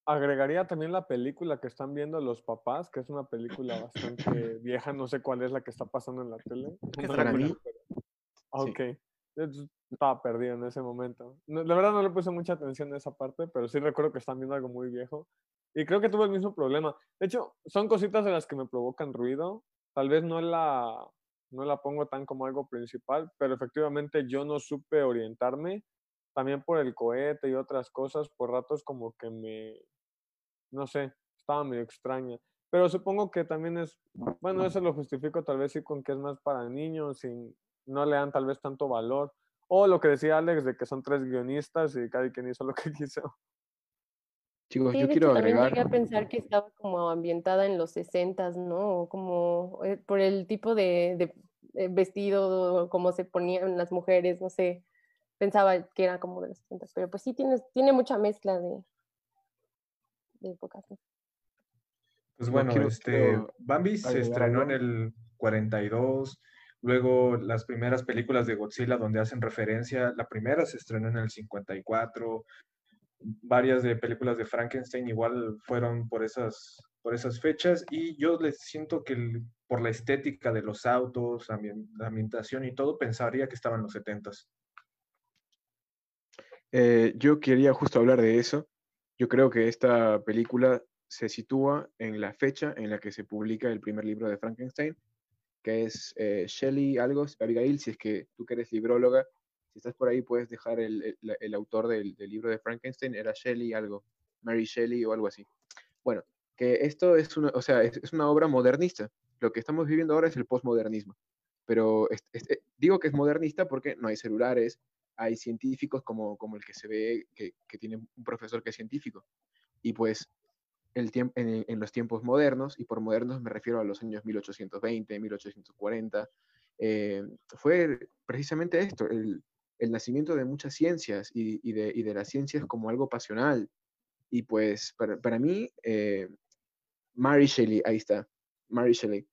Agregaría también la película que están viendo los papás, que es una película bastante vieja, no sé cuál es la que está pasando en la tele. No es la Para vi, mí, pero- sí. Ok. Yo Estaba perdido en ese momento. No, la verdad no le puse mucha atención a esa parte, pero sí recuerdo que están viendo algo muy viejo. Y creo que tuve el mismo problema. De hecho, son cositas de las que me provocan ruido. Tal vez no la, no la pongo tan como algo principal, pero efectivamente yo no supe orientarme. También por el cohete y otras cosas, por ratos como que me, no sé, estaba medio extraña. Pero supongo que también es, bueno, eso lo justifico tal vez sí con que es más para niños y no le dan tal vez tanto valor. O lo que decía Alex de que son tres guionistas y cada quien hizo lo que quiso. Chicos, Sí, yo de quiero hecho también llegué agregar. a pensar que estaba como ambientada en los 60 ¿no? O Como eh, por el tipo de, de, eh, vestido, como se ponían las mujeres, no sé. Pensaba que era como de los 60 pero pues sí tiene, tiene mucha mezcla de, de. ¿no? Pues No, bueno, quiero- este, quiero Bambi se estrenó en el 42, luego las primeras películas de Godzilla donde hacen referencia, la primera se estrenó en el 54, varias de películas de Frankenstein igual fueron por esas, por esas fechas y yo les siento que el- por la estética de los autos, la ambientación y todo, pensaría que estaban los 70s. Eh, yo quería justo hablar de eso. Yo creo que esta película se sitúa en la fecha en la que se publica el primer libro de Frankenstein, que es eh, Shelley algo, Abigail, si es que tú que eres libróloga, si estás por ahí puedes dejar el, el- autor del, libro de Frankenstein, era Shelley algo, Mary Shelley o algo así. Bueno, que esto es una, o sea, es, una obra modernista. Lo que estamos viviendo ahora es el postmodernismo. Pero eh, digo que es modernista porque no hay celulares, hay científicos como, como el que se ve que, que tiene un profesor que es científico. Y pues el en, en los tiempos modernos, y por modernos me refiero a los años 1820, 1840, eh, fue precisamente esto, el, el nacimiento de muchas ciencias y, y de, y de las ciencias como algo pasional. Y pues para, para mí, eh, Mary Shelley, ahí está, Mary Shelley.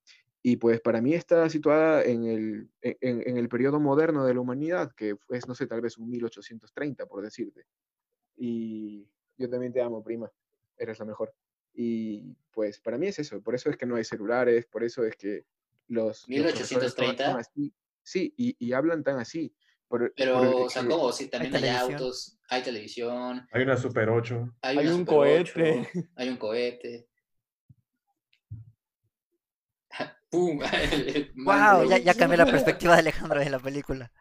Y pues para mí está situada en el, en, en el periodo moderno de la humanidad, que es, no sé, tal vez un 1830, por decirte. Y yo también te amo, prima. Eres la mejor. Y pues para mí es eso. Por eso es que no hay celulares, por eso es que los... los profesores son- 1830. son así. Sí, y, y hablan tan así. Por, Pero, por- o sea, ¿cómo? Sí, también hay, televisión. autos, hay televisión, Hay una Super 8. hay, Hay una un Super ocho, cohete. hay un cohete. ¡Pum! ¡Wow! Ya, ya cambié la perspectiva de Alejandro de la película.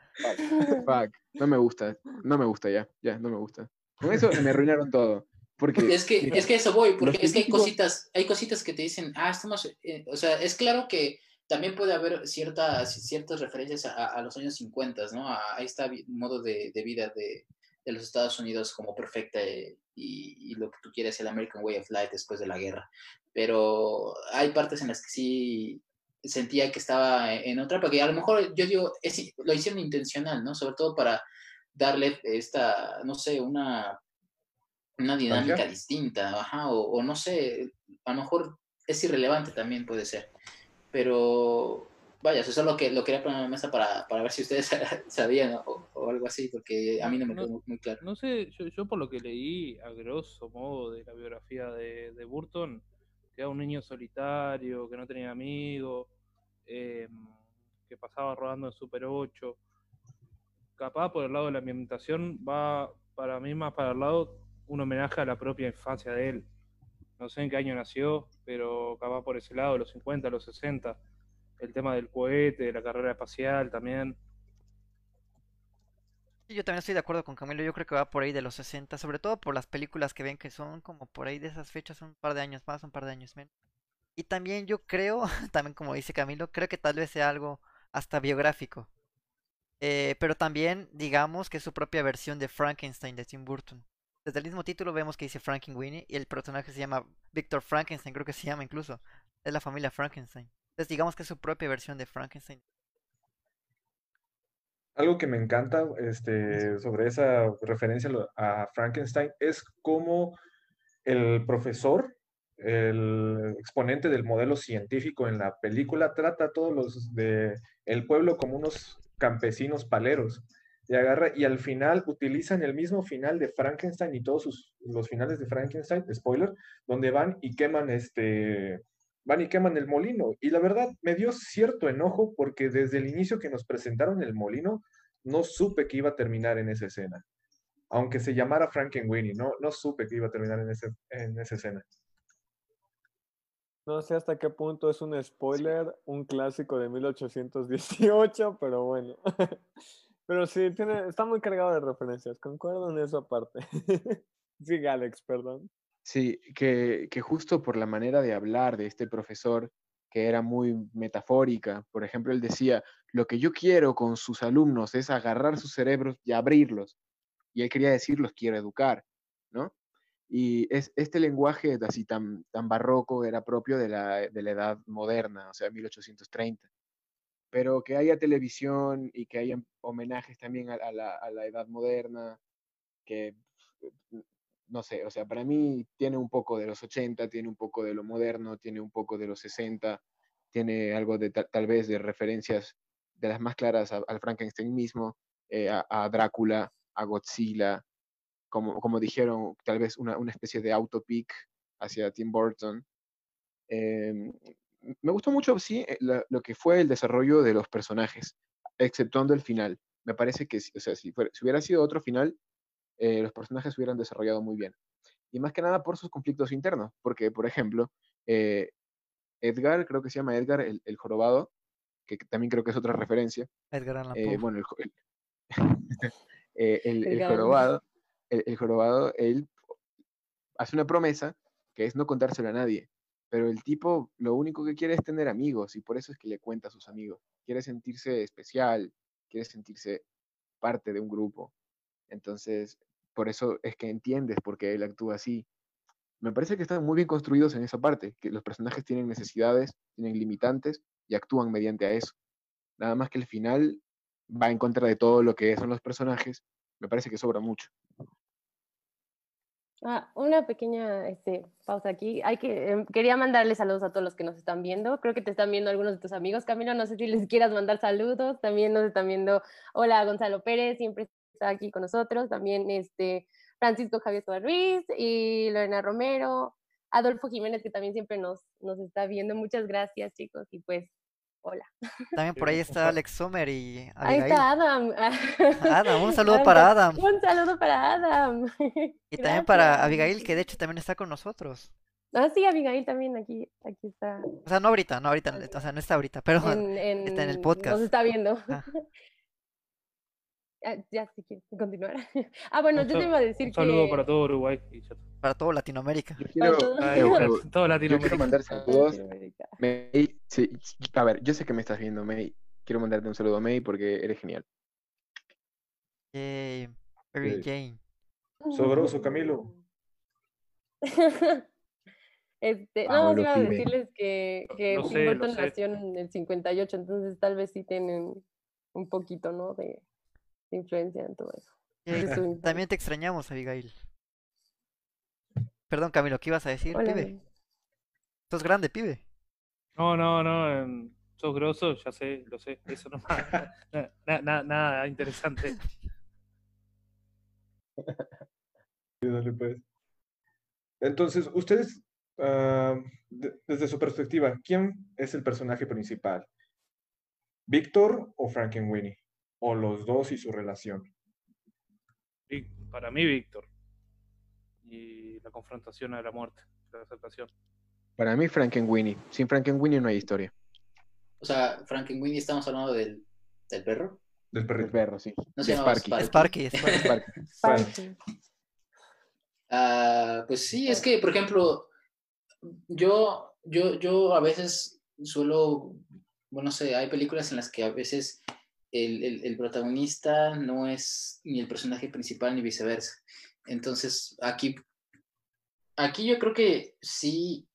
Fuck, no me gusta, no me gusta ya, ya, no me gusta. Con eso me arruinaron todo. Porque, Es que, mira, es que eso voy, porque es que hay cositas, hay cositas que te dicen, ah, estamos, eh, o sea, es claro que también puede haber ciertas, ciertas referencias a, a los años 50, ¿no? A, a este modo de, de vida de, de los Estados Unidos como perfecta eh, y, y lo que tú quieres, el American Way of Life después de la guerra. Pero hay partes en las que sí sentía que estaba en otra, porque a lo mejor yo digo, es- lo hicieron intencional, ¿no? Sobre todo para darle esta, no sé, una una dinámica distinta, ajá, o, o no sé, a lo mejor es irrelevante también puede ser, pero vaya, eso es lo que lo quería poner en la mesa para, para ver si ustedes sabían o, o algo así, porque a mí no me No, quedó muy, muy claro. No sé, yo, yo por lo que leí a grosso modo de la biografía de, de Burton, que era un niño solitario, que no tenía amigos, eh, que pasaba rodando en Super 8. Capaz por el lado de la ambientación va para mí más para el lado un homenaje a la propia infancia de él. No sé en qué año nació, pero acaba por ese lado, los 50, los 60. El tema del cohete, de la carrera espacial también. Yo también estoy de acuerdo con Camilo, yo creo que va por ahí de los 60, sobre todo por las películas que ven que son como por ahí de esas fechas, un par de años más, un par de años menos. Y también yo creo, también como dice Camilo, creo que tal vez sea algo hasta biográfico. Eh, pero también digamos que es su propia versión de Frankenstein de Tim Burton. Desde el mismo título vemos que dice Frankenweenie y el personaje se llama Victor Frankenstein, creo que se llama incluso. Es la familia Frankenstein. Entonces digamos que es su propia versión de Frankenstein. Algo que me encanta este, sobre esa referencia a Frankenstein es cómo el profesor, el exponente del modelo científico en la película, trata a todos los de el pueblo como unos campesinos paleros. Y agarra, y al final utilizan el mismo final de Frankenstein y todos sus, los finales de Frankenstein, spoiler, donde van y queman este, van y queman el molino. Y la verdad me dio cierto enojo porque desde el inicio que nos presentaron el molino, no supe que iba a terminar en esa escena. Aunque se llamara Frankenweenie, no, no supe que iba a terminar en, ese, en esa escena. No sé hasta qué punto es un spoiler, un clásico de 1818, pero bueno. Pero sí, tiene, está muy cargado de referencias, concuerdo en esa parte. Sí, Alex, perdón. Sí, que, que justo por la manera de hablar de este profesor, que era muy metafórica, por ejemplo, él decía, lo que yo quiero con sus alumnos es agarrar sus cerebros y abrirlos. Y él quería decir, los quiero educar, ¿no? Y es, este lenguaje así tan, tan barroco era propio de la, de la edad moderna, o sea, 1830. Pero que haya televisión y que haya homenajes también a, la, a la edad moderna, que no sé, o sea, para mí tiene un poco de los 80, tiene un poco de lo moderno, tiene un poco de los 60, tiene algo de ta- tal vez de referencias de las más claras al Frankenstein mismo, eh, a, Drácula, a Godzilla, como, como dijeron, tal vez una, una especie de autopic hacia Tim Burton. Em, me gustó mucho, sí, eh, lo que fue el desarrollo de los personajes, exceptuando el final. Me parece que, o sea, si hubiera sido otro final, eh, los personajes hubieran desarrollado muy bien. Y más que nada por sus conflictos internos, porque, por ejemplo, eh, Edgar, creo que se llama Edgar, el, el jorobado, que también creo que es otra referencia. Edgar Allan eh, Poe. bueno, el, el- eh, el- jorobado, el, el jorobado, él hace una promesa que es no contárselo a nadie, pero el tipo lo único que quiere es tener amigos y por eso es que le cuenta a sus amigos. Quiere sentirse especial, quiere sentirse parte de un grupo. Entonces, por eso es que entiendes por qué él actúa así. Me parece que están muy bien construidos en esa parte, que los personajes tienen necesidades, tienen limitantes y actúan mediante a eso. Nada más que el final va en contra de todo lo que son los personajes, me parece que sobra mucho. Ah, una pequeña este, pausa aquí. Hay que, em, quería mandarles saludos a todos los que nos están viendo. Creo que te están viendo algunos de tus amigos. Camilo, no sé si les quieras mandar saludos. También nos están viendo. Hola, Gonzalo Pérez, siempre está aquí con nosotros. También este, Francisco Javier Suárez Ruiz y Lorena Romero. Adolfo Jiménez, que también siempre nos, nos está viendo. Muchas gracias, chicos. Y pues, hola. También por ahí está Alex Sommer y Ahí está Adam. Adam, un saludo Adam, para Adam. Un saludo para Adam. Y también para. Abigail, que de hecho también está con nosotros. Ah, sí, Abigail también aquí, aquí está. O sea, no ahorita, no ahorita, o sea, no está ahorita, pero en, en- está en el Nos podcast. está viendo. Ah. Ah, ya, si quieres continuar. Ah, bueno, yo te iba a decir Un saludo que... para todo Uruguay. para todo Latinoamérica. Yo quiero, todo- Ay, yo quiero Latinoamérica. mandar saludos. Latinoamérica. May, sí, a ver, yo sé que me estás viendo, May. Quiero mandarte un saludo a May porque eres genial. Yay, Mary Sí. Jane. Sobroso, Camilo. Este, no, Pablo sí iba a decirles que, que Lo Tim Burton nació en el 58, entonces tal vez sí tienen un poquito, ¿no? De influencia en todo eso. Infancia. También te extrañamos, Abigail. Perdón, Camilo, ¿qué ibas a decir, Hola. pibe? Sos grande, pibe. No, no, no. em, sos grosso, ya sé, lo sé. Eso no nada, nada, nada interesante. Dale, pues. Entonces, ustedes, ah, de- desde su perspectiva, ¿quién es el personaje principal? ¿Víctor o Frankenweenie? ¿O los dos y su relación? Para mí, Víctor. y la confrontación a la muerte, la aceptación. Para mí, Frankenweenie. Sin Frankenweenie no hay historia. O sea, Frankenweenie estamos hablando del, del perro. Del El perrito. perro, sí. No se Sparky. Sparky. Sparky. Ah, pues sí, es que, por ejemplo, yo, yo, yo a veces suelo, bueno, no sé, hay películas en las que a veces el, el- el protagonista no es ni el personaje principal ni viceversa. Entonces, aquí, aquí yo creo que sí,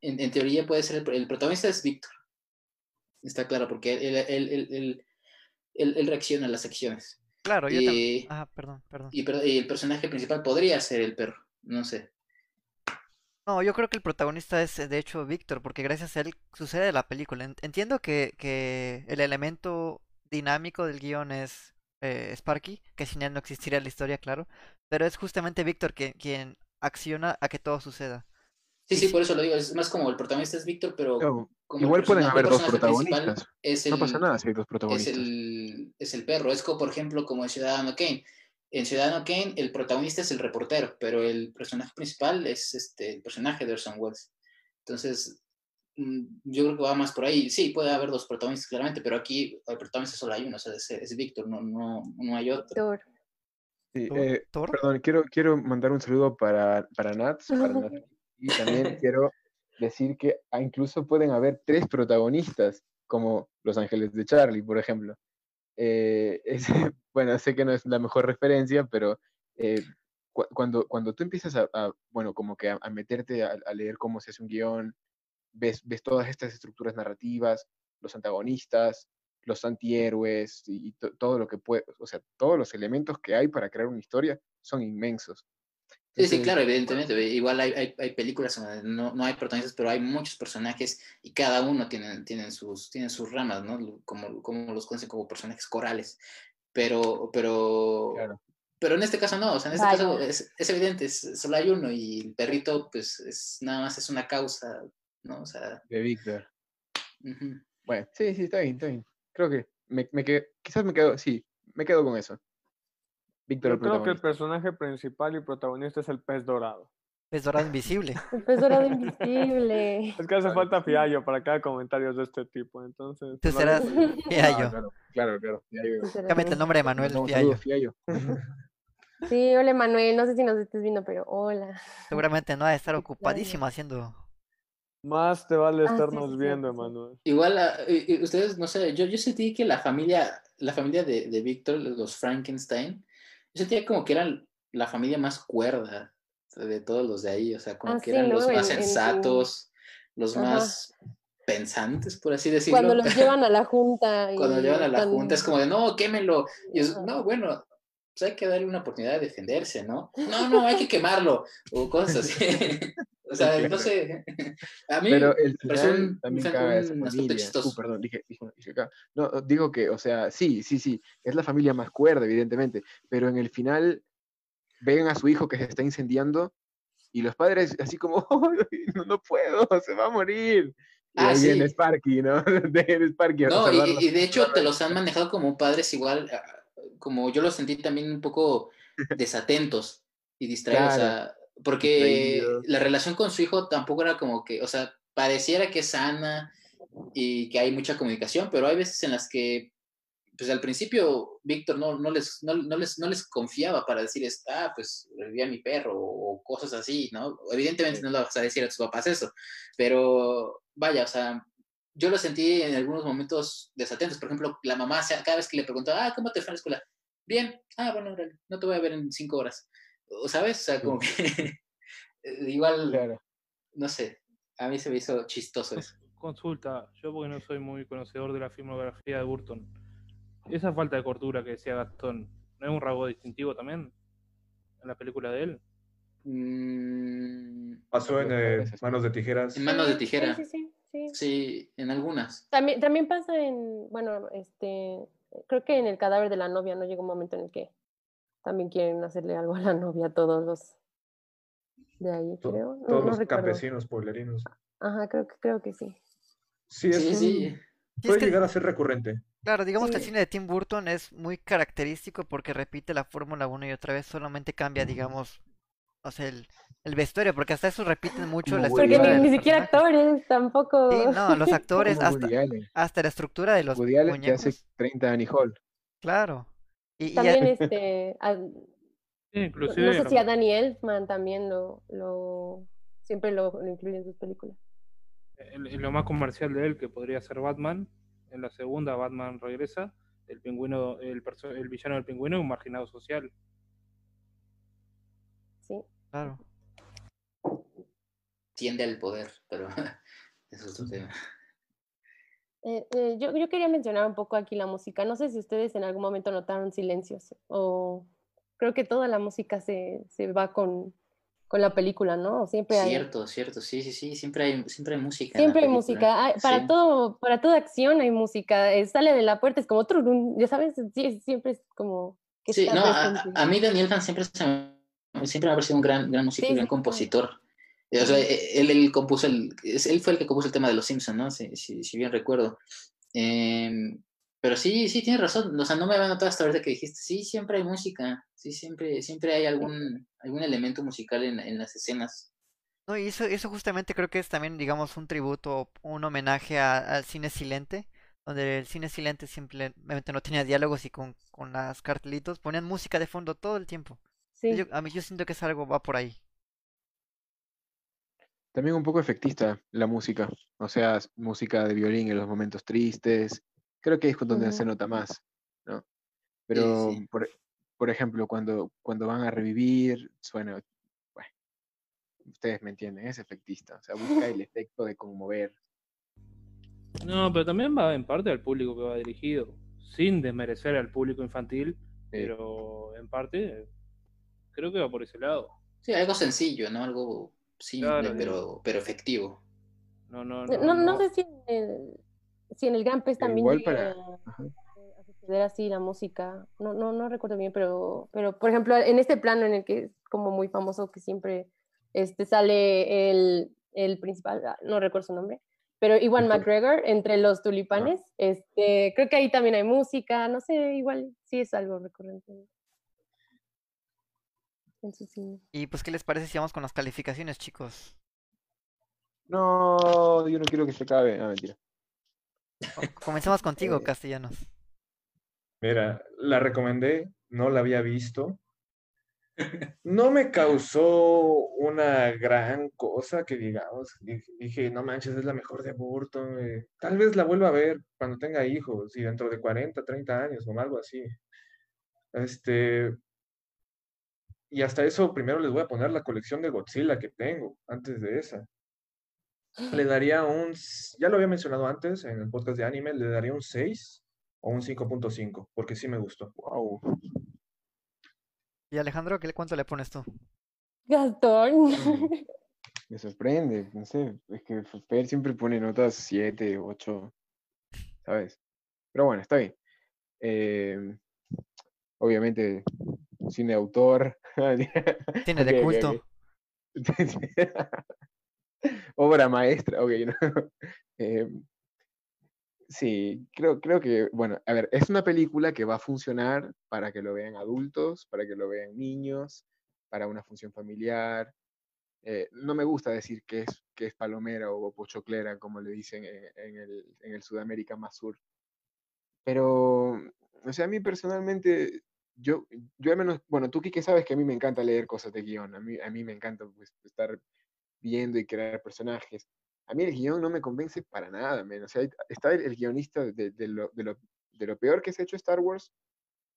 en, en teoría puede ser, el, el protagonista es Víctor. Está claro, porque él, él, reacciona a las acciones. Claro, yo Ah, perdón, perdón. y, y el personaje principal podría ser el perro, no sé. No, yo creo que el protagonista es eh, de hecho Víctor, porque gracias a él sucede la película. En- Entiendo que, que el elemento dinámico del guion es eh, Sparky, que sin él no existiría la historia, claro, pero es justamente Víctor quien, quien acciona a que todo suceda. Sí, sí, por eso lo digo. Es más como el protagonista es Víctor, pero No, como igual pueden haber dos personaje principal protagonistas. Es el, No pasa nada si hay dos es protagonistas. el, es el perro. Es como, por ejemplo, como en Ciudadano Kane. En Ciudadano Kane, el protagonista es el reportero, pero el personaje principal es este, el personaje de Orson Welles. Entonces, yo creo que va más por ahí. Sí, puede haber dos protagonistas, claramente, pero aquí el protagonista solo hay uno, o sea, es, es Víctor, no, no, no hay otro. Thor. Sí, eh, ¿Thor? perdón, quiero, quiero mandar un saludo para, para Nats, para Nats. Y también quiero decir que ah, incluso pueden haber tres protagonistas, como Los Ángeles de Charlie, por ejemplo. Eh, es- bueno, sé que no es la mejor referencia, pero eh, cu- cuando, cuando tú empiezas a, a, bueno, como que a, a meterte a, a leer cómo se hace un guion, ves, ves todas estas estructuras narrativas, los antagonistas, los antihéroes y, y to- todo lo que puede, o sea, todos los elementos que hay para crear una historia son inmensos. Sí, sí, Entonces, claro, evidentemente. Igual hay, hay, hay películas donde no, no hay protagonistas, pero hay muchos personajes y cada uno tiene, tienen, sus, tienen sus ramas, ¿no? Como, como los conocen como personajes corales. Pero, pero, Claro. pero en este caso no, o sea, en este Vaya. caso es, es evidente, es- solo hay uno y el perrito, pues, es, nada más es una causa, ¿no? O sea, de Víctor. Bueno, sí, sí, está bien, está bien. Creo que me, me quedo, quizás me quedo, sí, me quedo con eso. Víctor Yo el creo que el personaje principal y protagonista es el pez dorado. Es dorado invisible. El pez dorado invisible. Es que hace falta fiallo para cada comentario de este tipo, entonces... Tú serás hago- Ah, Fiallo. claro, claro, claro. Fiallo. Cámbiate el nombre de Manuel Mandamos Fiallo. Fiallo. Sí, hola Manuel, no sé si nos estés viendo, pero hola. Seguramente no ha de estar ocupadísimo haciendo. Más te vale Ah, estarnos sí, viendo. Emanuel. Igual, y ustedes, no sé, yo, yo sentí que la familia, la familia de, de Víctor, los Frankenstein, yo sentía como que eran la familia más cuerda de todos los de ahí, o sea, como Ah, que sí, eran los más En- en- en- sensatos, los Ajá. más pensantes, por así decirlo. Cuando los llevan a la junta. y Cuando llevan a la junta es como de, no, quémelo. Y es, no, bueno, pues hay que darle una oportunidad de defenderse, ¿no? No, no, hay que quemarlo, o cosas así. o sea, Claro. sé. A mí Pero el final también un- caga esa familia. chistoso. Uh, perdón, dije, dije, dije acá. No, digo que, o sea, sí, sí, sí, es la familia más cuerda, evidentemente, pero en el final ven a su hijo que se está incendiando y los padres así como, "Ay, no, no puedo, se va a morir. Y Ah, ahí sí. viene Sparky, ¿no? De Sparky No, y, de hecho te los han manejado como padres igual, ah, como yo los sentí también un poco desatentos y distraídos, o Claro, sea, porque la relación con su hijo tampoco era como que, o sea, pareciera que es sana y que hay mucha comunicación, pero hay veces en las que, pues al principio Víctor no, no, les, no, no les, no les confiaba para decir, ah, pues reviví a mi perro o cosas así, ¿no? Evidentemente Sí. no le vas a decir a tus papás eso, pero vaya, o sea, yo lo sentí en algunos momentos desatentos. Por ejemplo, la mamá, cada vez que le preguntaba, ah, ¿cómo te fue en la escuela? Bien, ah, bueno, no te voy a ver en cinco horas. O, ¿Sabes? O sea, como que igual, Claro. no sé, a mí se me hizo chistoso eso. Consulta, yo porque no soy muy conocedor de la filmografía de Burton. Esa falta de cordura que decía Gastón, ¿no es un rasgo distintivo también en la película de él? Mm, Pasó en eh. Manos de Tijeras. en manos de Sí, tijera. Sí, sí, sí. sí. Sí, en algunas. También, también pasa en, bueno, este, creo que en el cadáver de la novia no llega un momento en el que también quieren hacerle algo a la novia todos los de ahí, To- creo. No, Todos no los recuerdo. campesinos pueblerinos. Ajá, creo que, creo que sí. Sí, es Sí, un- sí. Sí, es puede que- llegar a ser recurrente. Claro, digamos que el cine de Tim Burton es muy característico porque repite la fórmula una y otra vez, solamente cambia, digamos, o sea, el, el vestuario, porque hasta eso repiten mucho Como la Porque ni, siquiera actores, tampoco. Sí, no, los actores, hasta, hasta la estructura de los Woody Allen que hace muñecos. 30 Annie Hall. Claro. Y, y También este, a- Sí, no sé si a Danny Elfman también lo, lo siempre lo, lo incluye en sus películas. el- el- lo más comercial de él que podría ser Batman. En la segunda Batman regresa. El pingüino, el, el villano del pingüino es un marginado social. Sí. claro. Tiende al poder, pero eso es otro tema. Eh, eh, yo, yo quería mencionar un poco aquí la música. No sé si ustedes en algún momento notaron silencios o creo que toda la música se, se va con, con la película, ¿no? Siempre hay, Cierto, cierto, sí, sí, sí, siempre hay, siempre hay música. siempre hay música. Hay- para Sí. todo, para toda acción hay música. Eh, sale de la puerta, es como tururún, ya sabes, sí, siempre es como que Sí, no, a, a mí Daniel Van siempre, se siempre me ha parecido un gran, gran músico Sí, y gran compositor. Eh, O sea, eh, él, él compuso el, es- él fue el que compuso el tema de los Simpsons, ¿no? Si, si, si bien recuerdo. Em, pero sí, sí, tienes razón. O sea, no me había notado hasta ahorita que dijiste, sí, siempre hay música. Sí, siempre, siempre hay algún, algún elemento musical en, en las escenas. No, y eso, eso justamente creo que es también, digamos, un tributo, un homenaje a- al cine silente, donde el cine silente simplemente no tenía diálogos y con, con las cartelitos ponían música de fondo todo el tiempo. Sí. Yo, a mí yo siento que es algo va por ahí. También un poco efectista la música. O sea, música de violín en los momentos tristes. Creo que es con donde se Ujú. nota más, ¿no? Pero, sí. por, por ejemplo, cuando, cuando van a revivir, suena, bueno, ustedes me entienden, es efectista. O sea, busca el efecto de conmover. No, pero también va en parte al público que va dirigido, sin desmerecer al público infantil, pero en parte creo que va por ese lado. Sí, algo sencillo, ¿no? Algo simple, Claro, pero, pero efectivo. No, no, No, no, no, no. sé si en el, si en el Gran Pez también igual para- a, Ajá. a suceder así la música. No, no, no recuerdo bien, pero, pero por ejemplo, en este plano en el que es como muy famoso, que siempre este, sale el, el principal, ah, no recuerdo su nombre, pero Iwan. McGregor entre los tulipanes, este, creo que ahí también hay música, no sé, igual sí es algo recurrente en su cine. Y pues, ¿qué les parece si vamos con las calificaciones, chicos? No, yo no quiero que se acabe. Ah, mentira. Co- Comencemos contigo, Eh, Castellanos. Mira, la recomendé, no la había visto. No me causó una gran cosa que digamos. Dije, dije, no manches, es la mejor de Burton. eh, Tal vez la vuelva a ver cuando tenga hijos y dentro de 40, 30 años o algo así. Este, y hasta eso primero les voy a poner la colección de Godzilla que tengo antes de esa. Le daría un, ya lo había mencionado antes en el podcast de anime, le daría un 6 o un 5.5, porque sí me gustó. Wow. Y Alejandro, ¿qué cuánto le pones tú? Gastón. Me sorprende, no sé, es que Fer siempre pone notas 7, 8, ¿sabes? Pero bueno, está bien. Eh, obviamente, cine de autor. Cine de culto. Obra maestra, ok. ¿no? Eh, sí, creo, creo que, bueno, a ver, es una película que va a funcionar para que lo vean adultos, para que lo vean niños, para una función familiar. Eh, no me gusta decir que es, que es palomera o pochoclera, como le dicen en, en el, en el Sudamérica más sur. Pero, o sea, a mí personalmente, yo, yo al menos, bueno, tú que sabes que a mí me encanta leer cosas de guion, a mí, a mí me encanta pues, estar viendo y crear personajes. A mí el guion no me convence para nada, men. O sea, está el, guionista de, de lo, de, lo, de lo peor que se ha hecho Star Wars,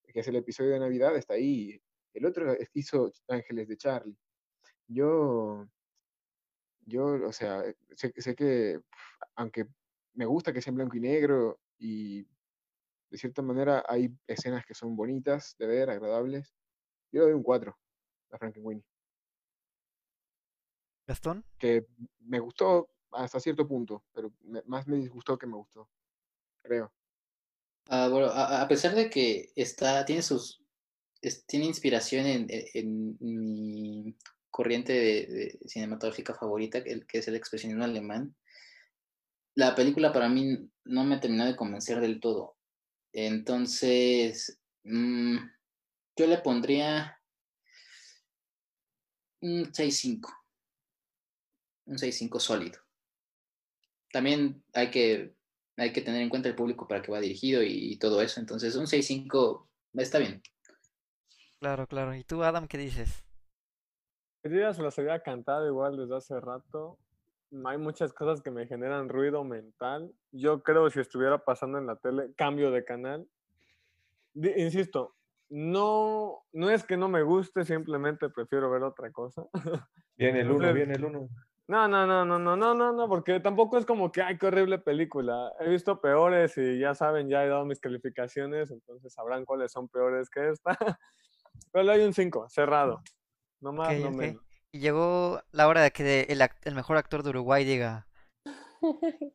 que es el episodio de Navidad, está ahí. El otro hizo Ángeles de Charlie. Yo, yo, o sea, sé, sé que, aunque me gusta que sea en blanco y negro y de cierta manera hay escenas que son bonitas de ver, agradables, yo le doy un 4 a Frankenweenie ¿Gastón? que me gustó hasta cierto punto, pero me- más me disgustó que me gustó, creo. Ah, bueno, a, a pesar de que está, tiene sus, es- tiene inspiración en, en- en mi corriente de, de cinematográfica favorita, que, el- que es el expresionismo alemán, la película para mí no me terminó de convencer del todo. Entonces, mm, yo le pondría Un 6-5. Un 6-5 sólido. También hay que, hay que tener en cuenta el público para que va dirigido y, y todo eso. Entonces, un 6-5 está bien. Claro, claro. ¿Y tú, Adam, qué dices? Yo ya se las había cantado igual desde hace rato. Hay muchas cosas que me generan ruido mental. Yo creo si estuviera pasando en la tele, cambio de canal. Insisto, no, no es que no me guste, simplemente prefiero ver otra cosa. Viene el uno, viene el uno. No, no, no, no, no, no, no, no, porque tampoco es como que, ay, qué horrible película. He visto peores y ya saben, ya he dado mis calificaciones, entonces sabrán cuáles son peores que esta. Pero le doy un 5, cerrado. No más, Ok, no ok. menos. Y llegó la hora de que de- el, act- el mejor actor de Uruguay diga,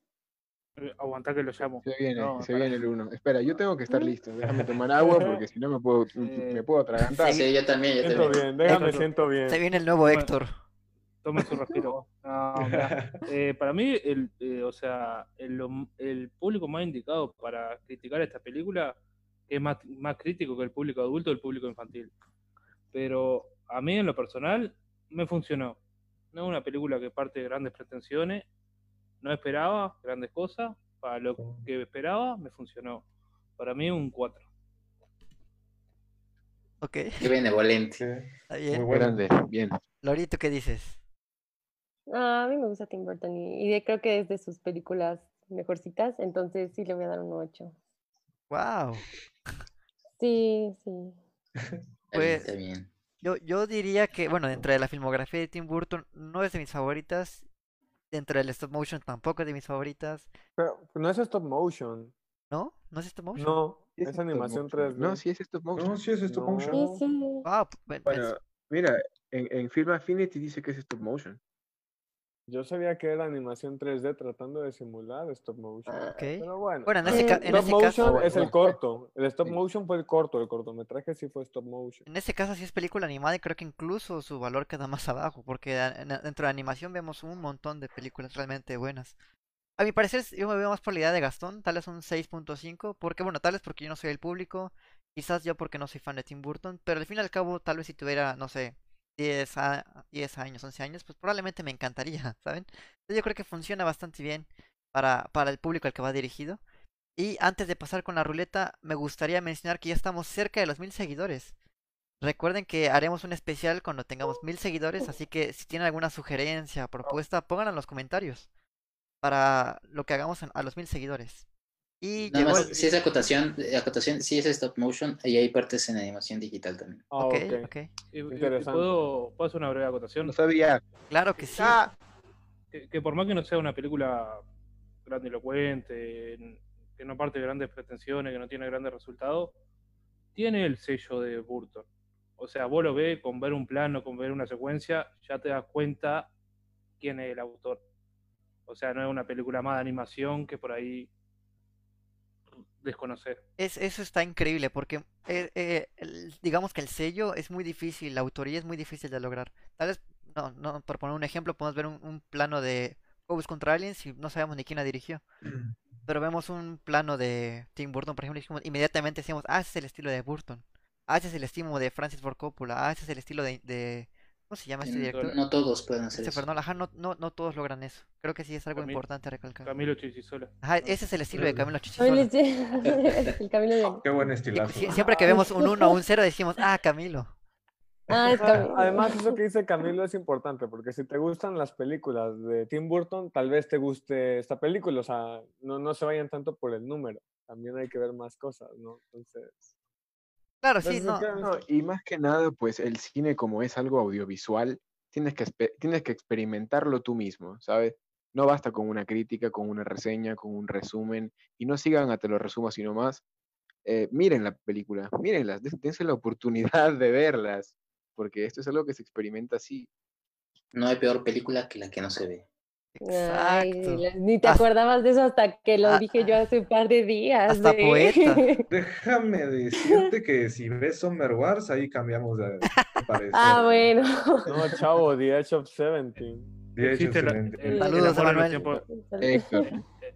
Eh, Aguantá que lo llamo. Se viene, No, se viene el uno. Espera, yo tengo que estar listo. Déjame tomar agua porque si no me puedo, Eh, me puedo atragantar. Sí, yo también, yo Siento también. bien, déjame, Héctor. siento bien. se viene el nuevo Bueno. Héctor. Tome su respiro. No, eh, para mí, el, eh, o sea, el, el público más indicado para criticar esta película es más, más crítico que el público adulto o el público infantil. Pero a mí, en lo personal, me funcionó. No es una película que parte de grandes pretensiones. No esperaba grandes cosas. Para lo que esperaba, me funcionó. Para mí, un 4. Ok, Qué benevolente. Sí, está muy bien. Grande, bien. Lorito, ¿qué dices? Ah, a mí me gusta Tim Burton y, y de- creo que es de sus películas mejorcitas, entonces sí le voy a dar un 8. Wow. Sí, sí. Pues- está bien. Yo, yo diría que, bueno, dentro de la filmografía de Tim Burton no es de mis favoritas. Dentro del stop motion tampoco es de mis favoritas. Pero no es stop motion. ¿No? ¿No es stop motion? No, es animación motion. 3D. No, sí es stop motion. No, sí es stop No. motion. Sí, sí. Ah, pu- bueno, Bueno, es- mira, en, en Film Affinity dice que es stop motion. Yo sabía que era animación 3D tratando de simular stop motion. Ah, ok. Pero bueno. Bueno, en ese, Eh, ca- en stop ese motion caso, es el corto. El stop Sí. motion fue el corto. El cortometraje sí fue stop motion. en ese caso sí es película animada y creo que incluso su valor queda más abajo, porque dentro de animación vemos un montón de películas realmente buenas. A mi parecer, yo me veo más por la idea de Gastón, tal vez un 6.5, porque bueno, tal vez porque yo no soy el público, quizás yo porque no soy fan de Tim Burton, pero al fin y al cabo, tal vez si tuviera, no sé, 10, a- 10 años, 11 años, pues probablemente me encantaría, ¿saben? Entonces yo creo que funciona bastante bien para, para el público al que va dirigido. Y antes de pasar con la ruleta, me gustaría mencionar que ya estamos cerca de los mil seguidores. Recuerden que haremos un especial cuando tengamos mil seguidores, así que si tienen alguna sugerencia, propuesta, pónganla en los comentarios para lo que hagamos a los mil seguidores. Y Nada llegó más, el... si es acotación, eh, acotación, sí es stop motion y hay partes en animación digital también. Ah, Ok, ok. ok. Y- y- y Interesante. ¿puedo, ¿Puedo hacer una breve acotación? No sabía. Claro que sí. Ah, que, que por más que no sea una película grandilocuente, que no parte de grandes pretensiones, que no tiene grandes resultados, tiene el sello de Burton. O sea, vos lo ves con ver un plano, con ver una secuencia, ya te das cuenta quién es el autor. O sea, no es una película más de animación que por ahí desconocer. Es, eso está increíble porque eh, eh, el- digamos que el sello es muy difícil, la autoría es muy difícil de lograr. Tal vez, no, no, por poner un ejemplo, podemos ver un, un plano de Cowboys contra Aliens y no sabemos ni quién la dirigió. Pero vemos un plano de Tim Burton, por ejemplo, y dijimos- inmediatamente decimos, ah, ese es el estilo de Burton. Ah, ese es el estilo de Francis Ford Coppola. Ah, ese es el estilo de, de- ¿cómo se llama este No, director? no todos pueden hacer Christopher eso. Nolan. Ajá, no, no, no todos logran eso. Creo que sí es algo Camilo- importante recalcar. Camilo Chichisola. Ajá, ese es el estilo de Camilo Camilo Chichisola. el camino de... Qué buen estilazo. sie- Siempre que vemos un 1 o un 0 decimos, ah, Camilo. Ah, es Ah, Camilo. Además, eso que dice Camilo es importante, porque si te gustan las películas de Tim Burton, tal vez te guste esta película. O sea, no, no se vayan tanto por el número. También hay que ver más cosas, ¿no? Entonces. Claro, sí, no. ¿qué- no, y más que nada, pues el cine como es algo audiovisual, tienes que, tienes que experimentarlo tú mismo, ¿sabes? No basta con una crítica, con una reseña, con un resumen, y no sigan a te lo resuma, sino más. eh, miren la película, mírenlas, dense la oportunidad de verlas, porque esto es algo que se experimenta así. No hay peor película que la que no se ve. Ay, Exacto. la- ni te Ah. acordabas de eso hasta que lo Ah, dije yo hace un par de días. hasta de- poeta. Déjame decirte que si ves Summer Wars, ahí cambiamos de parecer. ah, bueno. No, chavo, The Edge of Seventeen. La- excelente. el, el Saludos, amor en los Emanuel. tiempos, Héctor,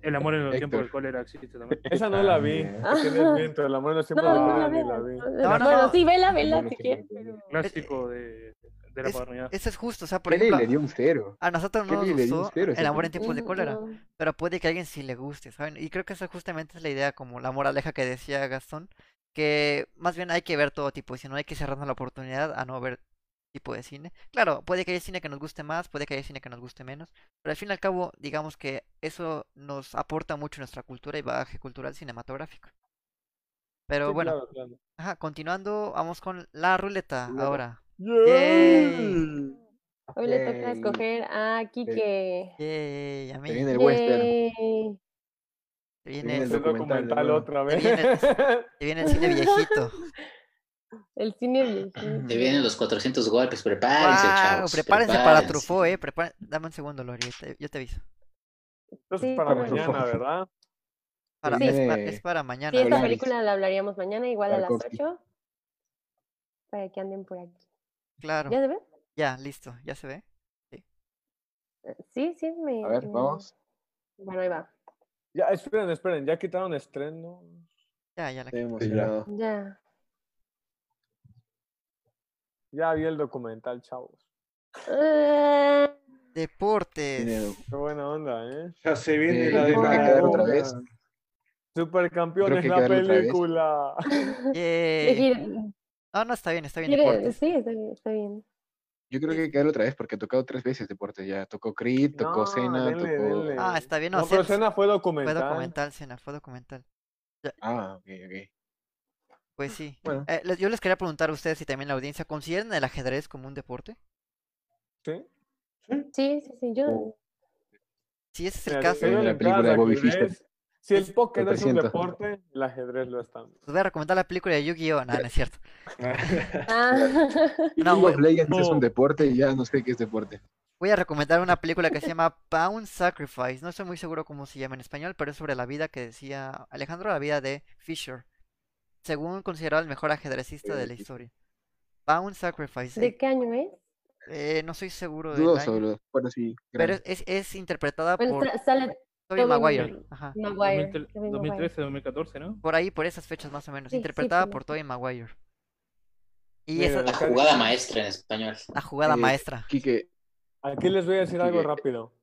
el amor en los tiempos del cólera existe también. Esa no la vi. También. ¿Por qué les miento? El amor en los tiempos No, de no, cólera la vi. No, no, Bueno, no. sí, vela, vela No, si no, quieres. no, no. Clásico de, de la Es- modernidad. Eso es justo, o sea, por Kelly ejemplo, le dio un cero. a nosotros no Kelly nos gustó cero El amor en tiempos de cólera, pero puede que a alguien sí le guste, ¿saben? Y creo que esa justamente es la idea, como la moraleja que decía Gastón, que más bien hay que ver todo tipo de cine, no hay que cerrarnos la oportunidad a no ver tipo de cine. Claro, puede que haya cine que nos guste más, puede que haya cine que nos guste menos, pero al fin y al cabo, digamos que eso nos aporta mucho nuestra cultura y bagaje cultural cinematográfico. Pero Sí, bueno, claro, claro. ajá, continuando, vamos con la ruleta Ruleta. ahora. Yay. Hoy le toca Yay. escoger a Kike. Yay, a mí. Se viene el western. Yay. Se viene viene, el documental otra Se vez. viene- se viene el cine viejito. El cine viejito. Te vienen los 400 golpes, prepárense, Guau, chavos. prepárense para prepárense. Truffaut, eh. prepá- Dame un segundo, Lori, yo te, aviso. Esto es Sí, para mañana, ¿verdad? Para, Sí. es, pa- viene es para mañana. Sí, esta película la hablaríamos mañana, igual a las Tarkovsky. 8. Para que anden por aquí. Claro. ¿Ya se ve? Ya, listo. ¿Ya se ve? Eh, Sí, sí, me. A ver, me- vamos. Bueno, ahí va. Ya, esperen, esperen, ya quitaron estreno. Ya, ya la Estoy ya. Ya. Ya vi el documental, chavos. Ah, Deportes. Qué buena onda, ¿eh? Ya se viene Eh, la de la otra vez. Supercampeones que la película. Yay. No, no, está bien, está bien. Deportes. sí, está bien, está bien. Yo creo que hay que darlo otra vez porque ha tocado tres veces deporte ya. Tocó Creed, tocó No, Cena, denle, tocó. denle. Ah, está bien. No, No, pero Cena- fue fue documental. documental, Cena, fue documental. Ah, ok, ok. Pues sí. Bueno. Eh, yo les quería preguntar a ustedes y también la audiencia, ¿consideran el ajedrez como un deporte? ¿Sí? Sí, sí, sí, yo. Oh. Si ese es el caso, hay la película de Bobby Fischer. Si el póker es un 100%. deporte, el ajedrez lo es también. les voy a recomendar la película de Yu-Gi-Oh! No, no es cierto. Ah, No, of Legends es un deporte y ya no sé qué es deporte. Voy a recomendar una película que se llama Pound Sacrifice. No estoy muy seguro cómo se llama en español, pero es sobre la vida que decía Alejandro, la vida de Fisher. Según considerado el mejor ajedrecista de la historia. Pound Sacrifice. ¿De eh, qué año es? eh, no estoy seguro del Dudoso, año, bueno, sí. pero grande. es, es, es interpretada Bueno, por sale Tobey Maguire. Maguire. Ajá. Maguire. 2003, Tobey Maguire. 2013, 2014, ¿no? Por ahí, por esas fechas más o menos. Sí, Interpretada sí, por. Tobey Maguire. Y Miren, esa La jugada maestra en español. la jugada Eh, maestra. Quique, Aquí les voy a decir algo rápido.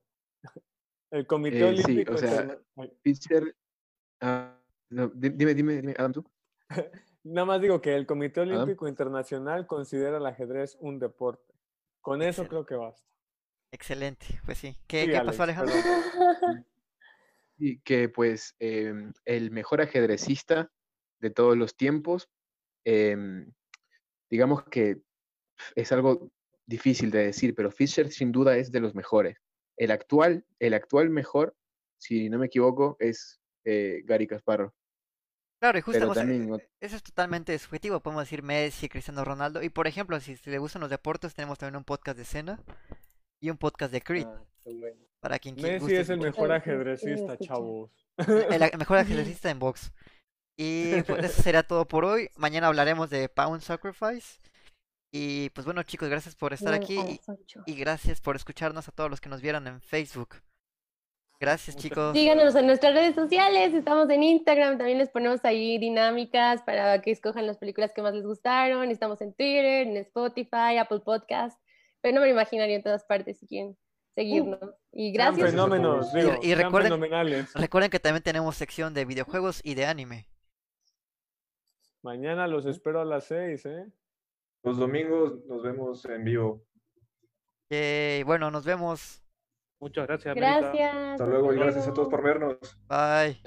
El Comité Eh, sí, Olímpico o sea, Fischer. ah, no, dime, dime, dime, Adam, tú. Nada más digo que el Comité Adam. Olímpico Internacional considera el ajedrez un deporte. Con eso Excelente. creo que basta. Excelente. Pues sí. ¿Qué, Sí, qué Alex, pasó, Alejandro? perdón. Y que pues em, el mejor ajedrecista de todos los tiempos, em, digamos que es algo difícil de decir, pero Fischer sin duda es de los mejores. El actual, el actual mejor, si no me equivoco, es eh, Gary Kasparov. Claro, y justo, sea, también, eso es totalmente subjetivo. Podemos decir Messi, Cristiano Ronaldo. Y por ejemplo, si, si le gustan los deportes, tenemos también un podcast de Cena y un podcast de Creed. Ah, bueno. Para quien qui- Messi guste es el escuchar. mejor ajedrecista, chavos. El mejor ajedrecista en box. Y pues eso será todo por hoy. Mañana hablaremos de Pound Sacrifice. Y pues bueno, chicos, gracias por estar aquí y, y gracias por escucharnos a todos los que nos vieron en Facebook. Gracias, chicos. Síganos en nuestras redes sociales, estamos en Instagram, también les ponemos ahí dinámicas para que escojan las películas que más les gustaron, estamos en Twitter, en Spotify, Apple Podcast, pero no me lo imaginaría en todas partes si quieren seguirnos. Y gracias. fenómenos, Y- digo, y recuerden- fenomenales. Recuerden que también tenemos sección de videojuegos y de anime. Mañana los espero a las seis, ¿eh? Los domingos nos vemos en vivo. Yay, bueno, nos vemos. Muchas gracias. Gracias. Hasta luego y gracias a todos por vernos. Bye.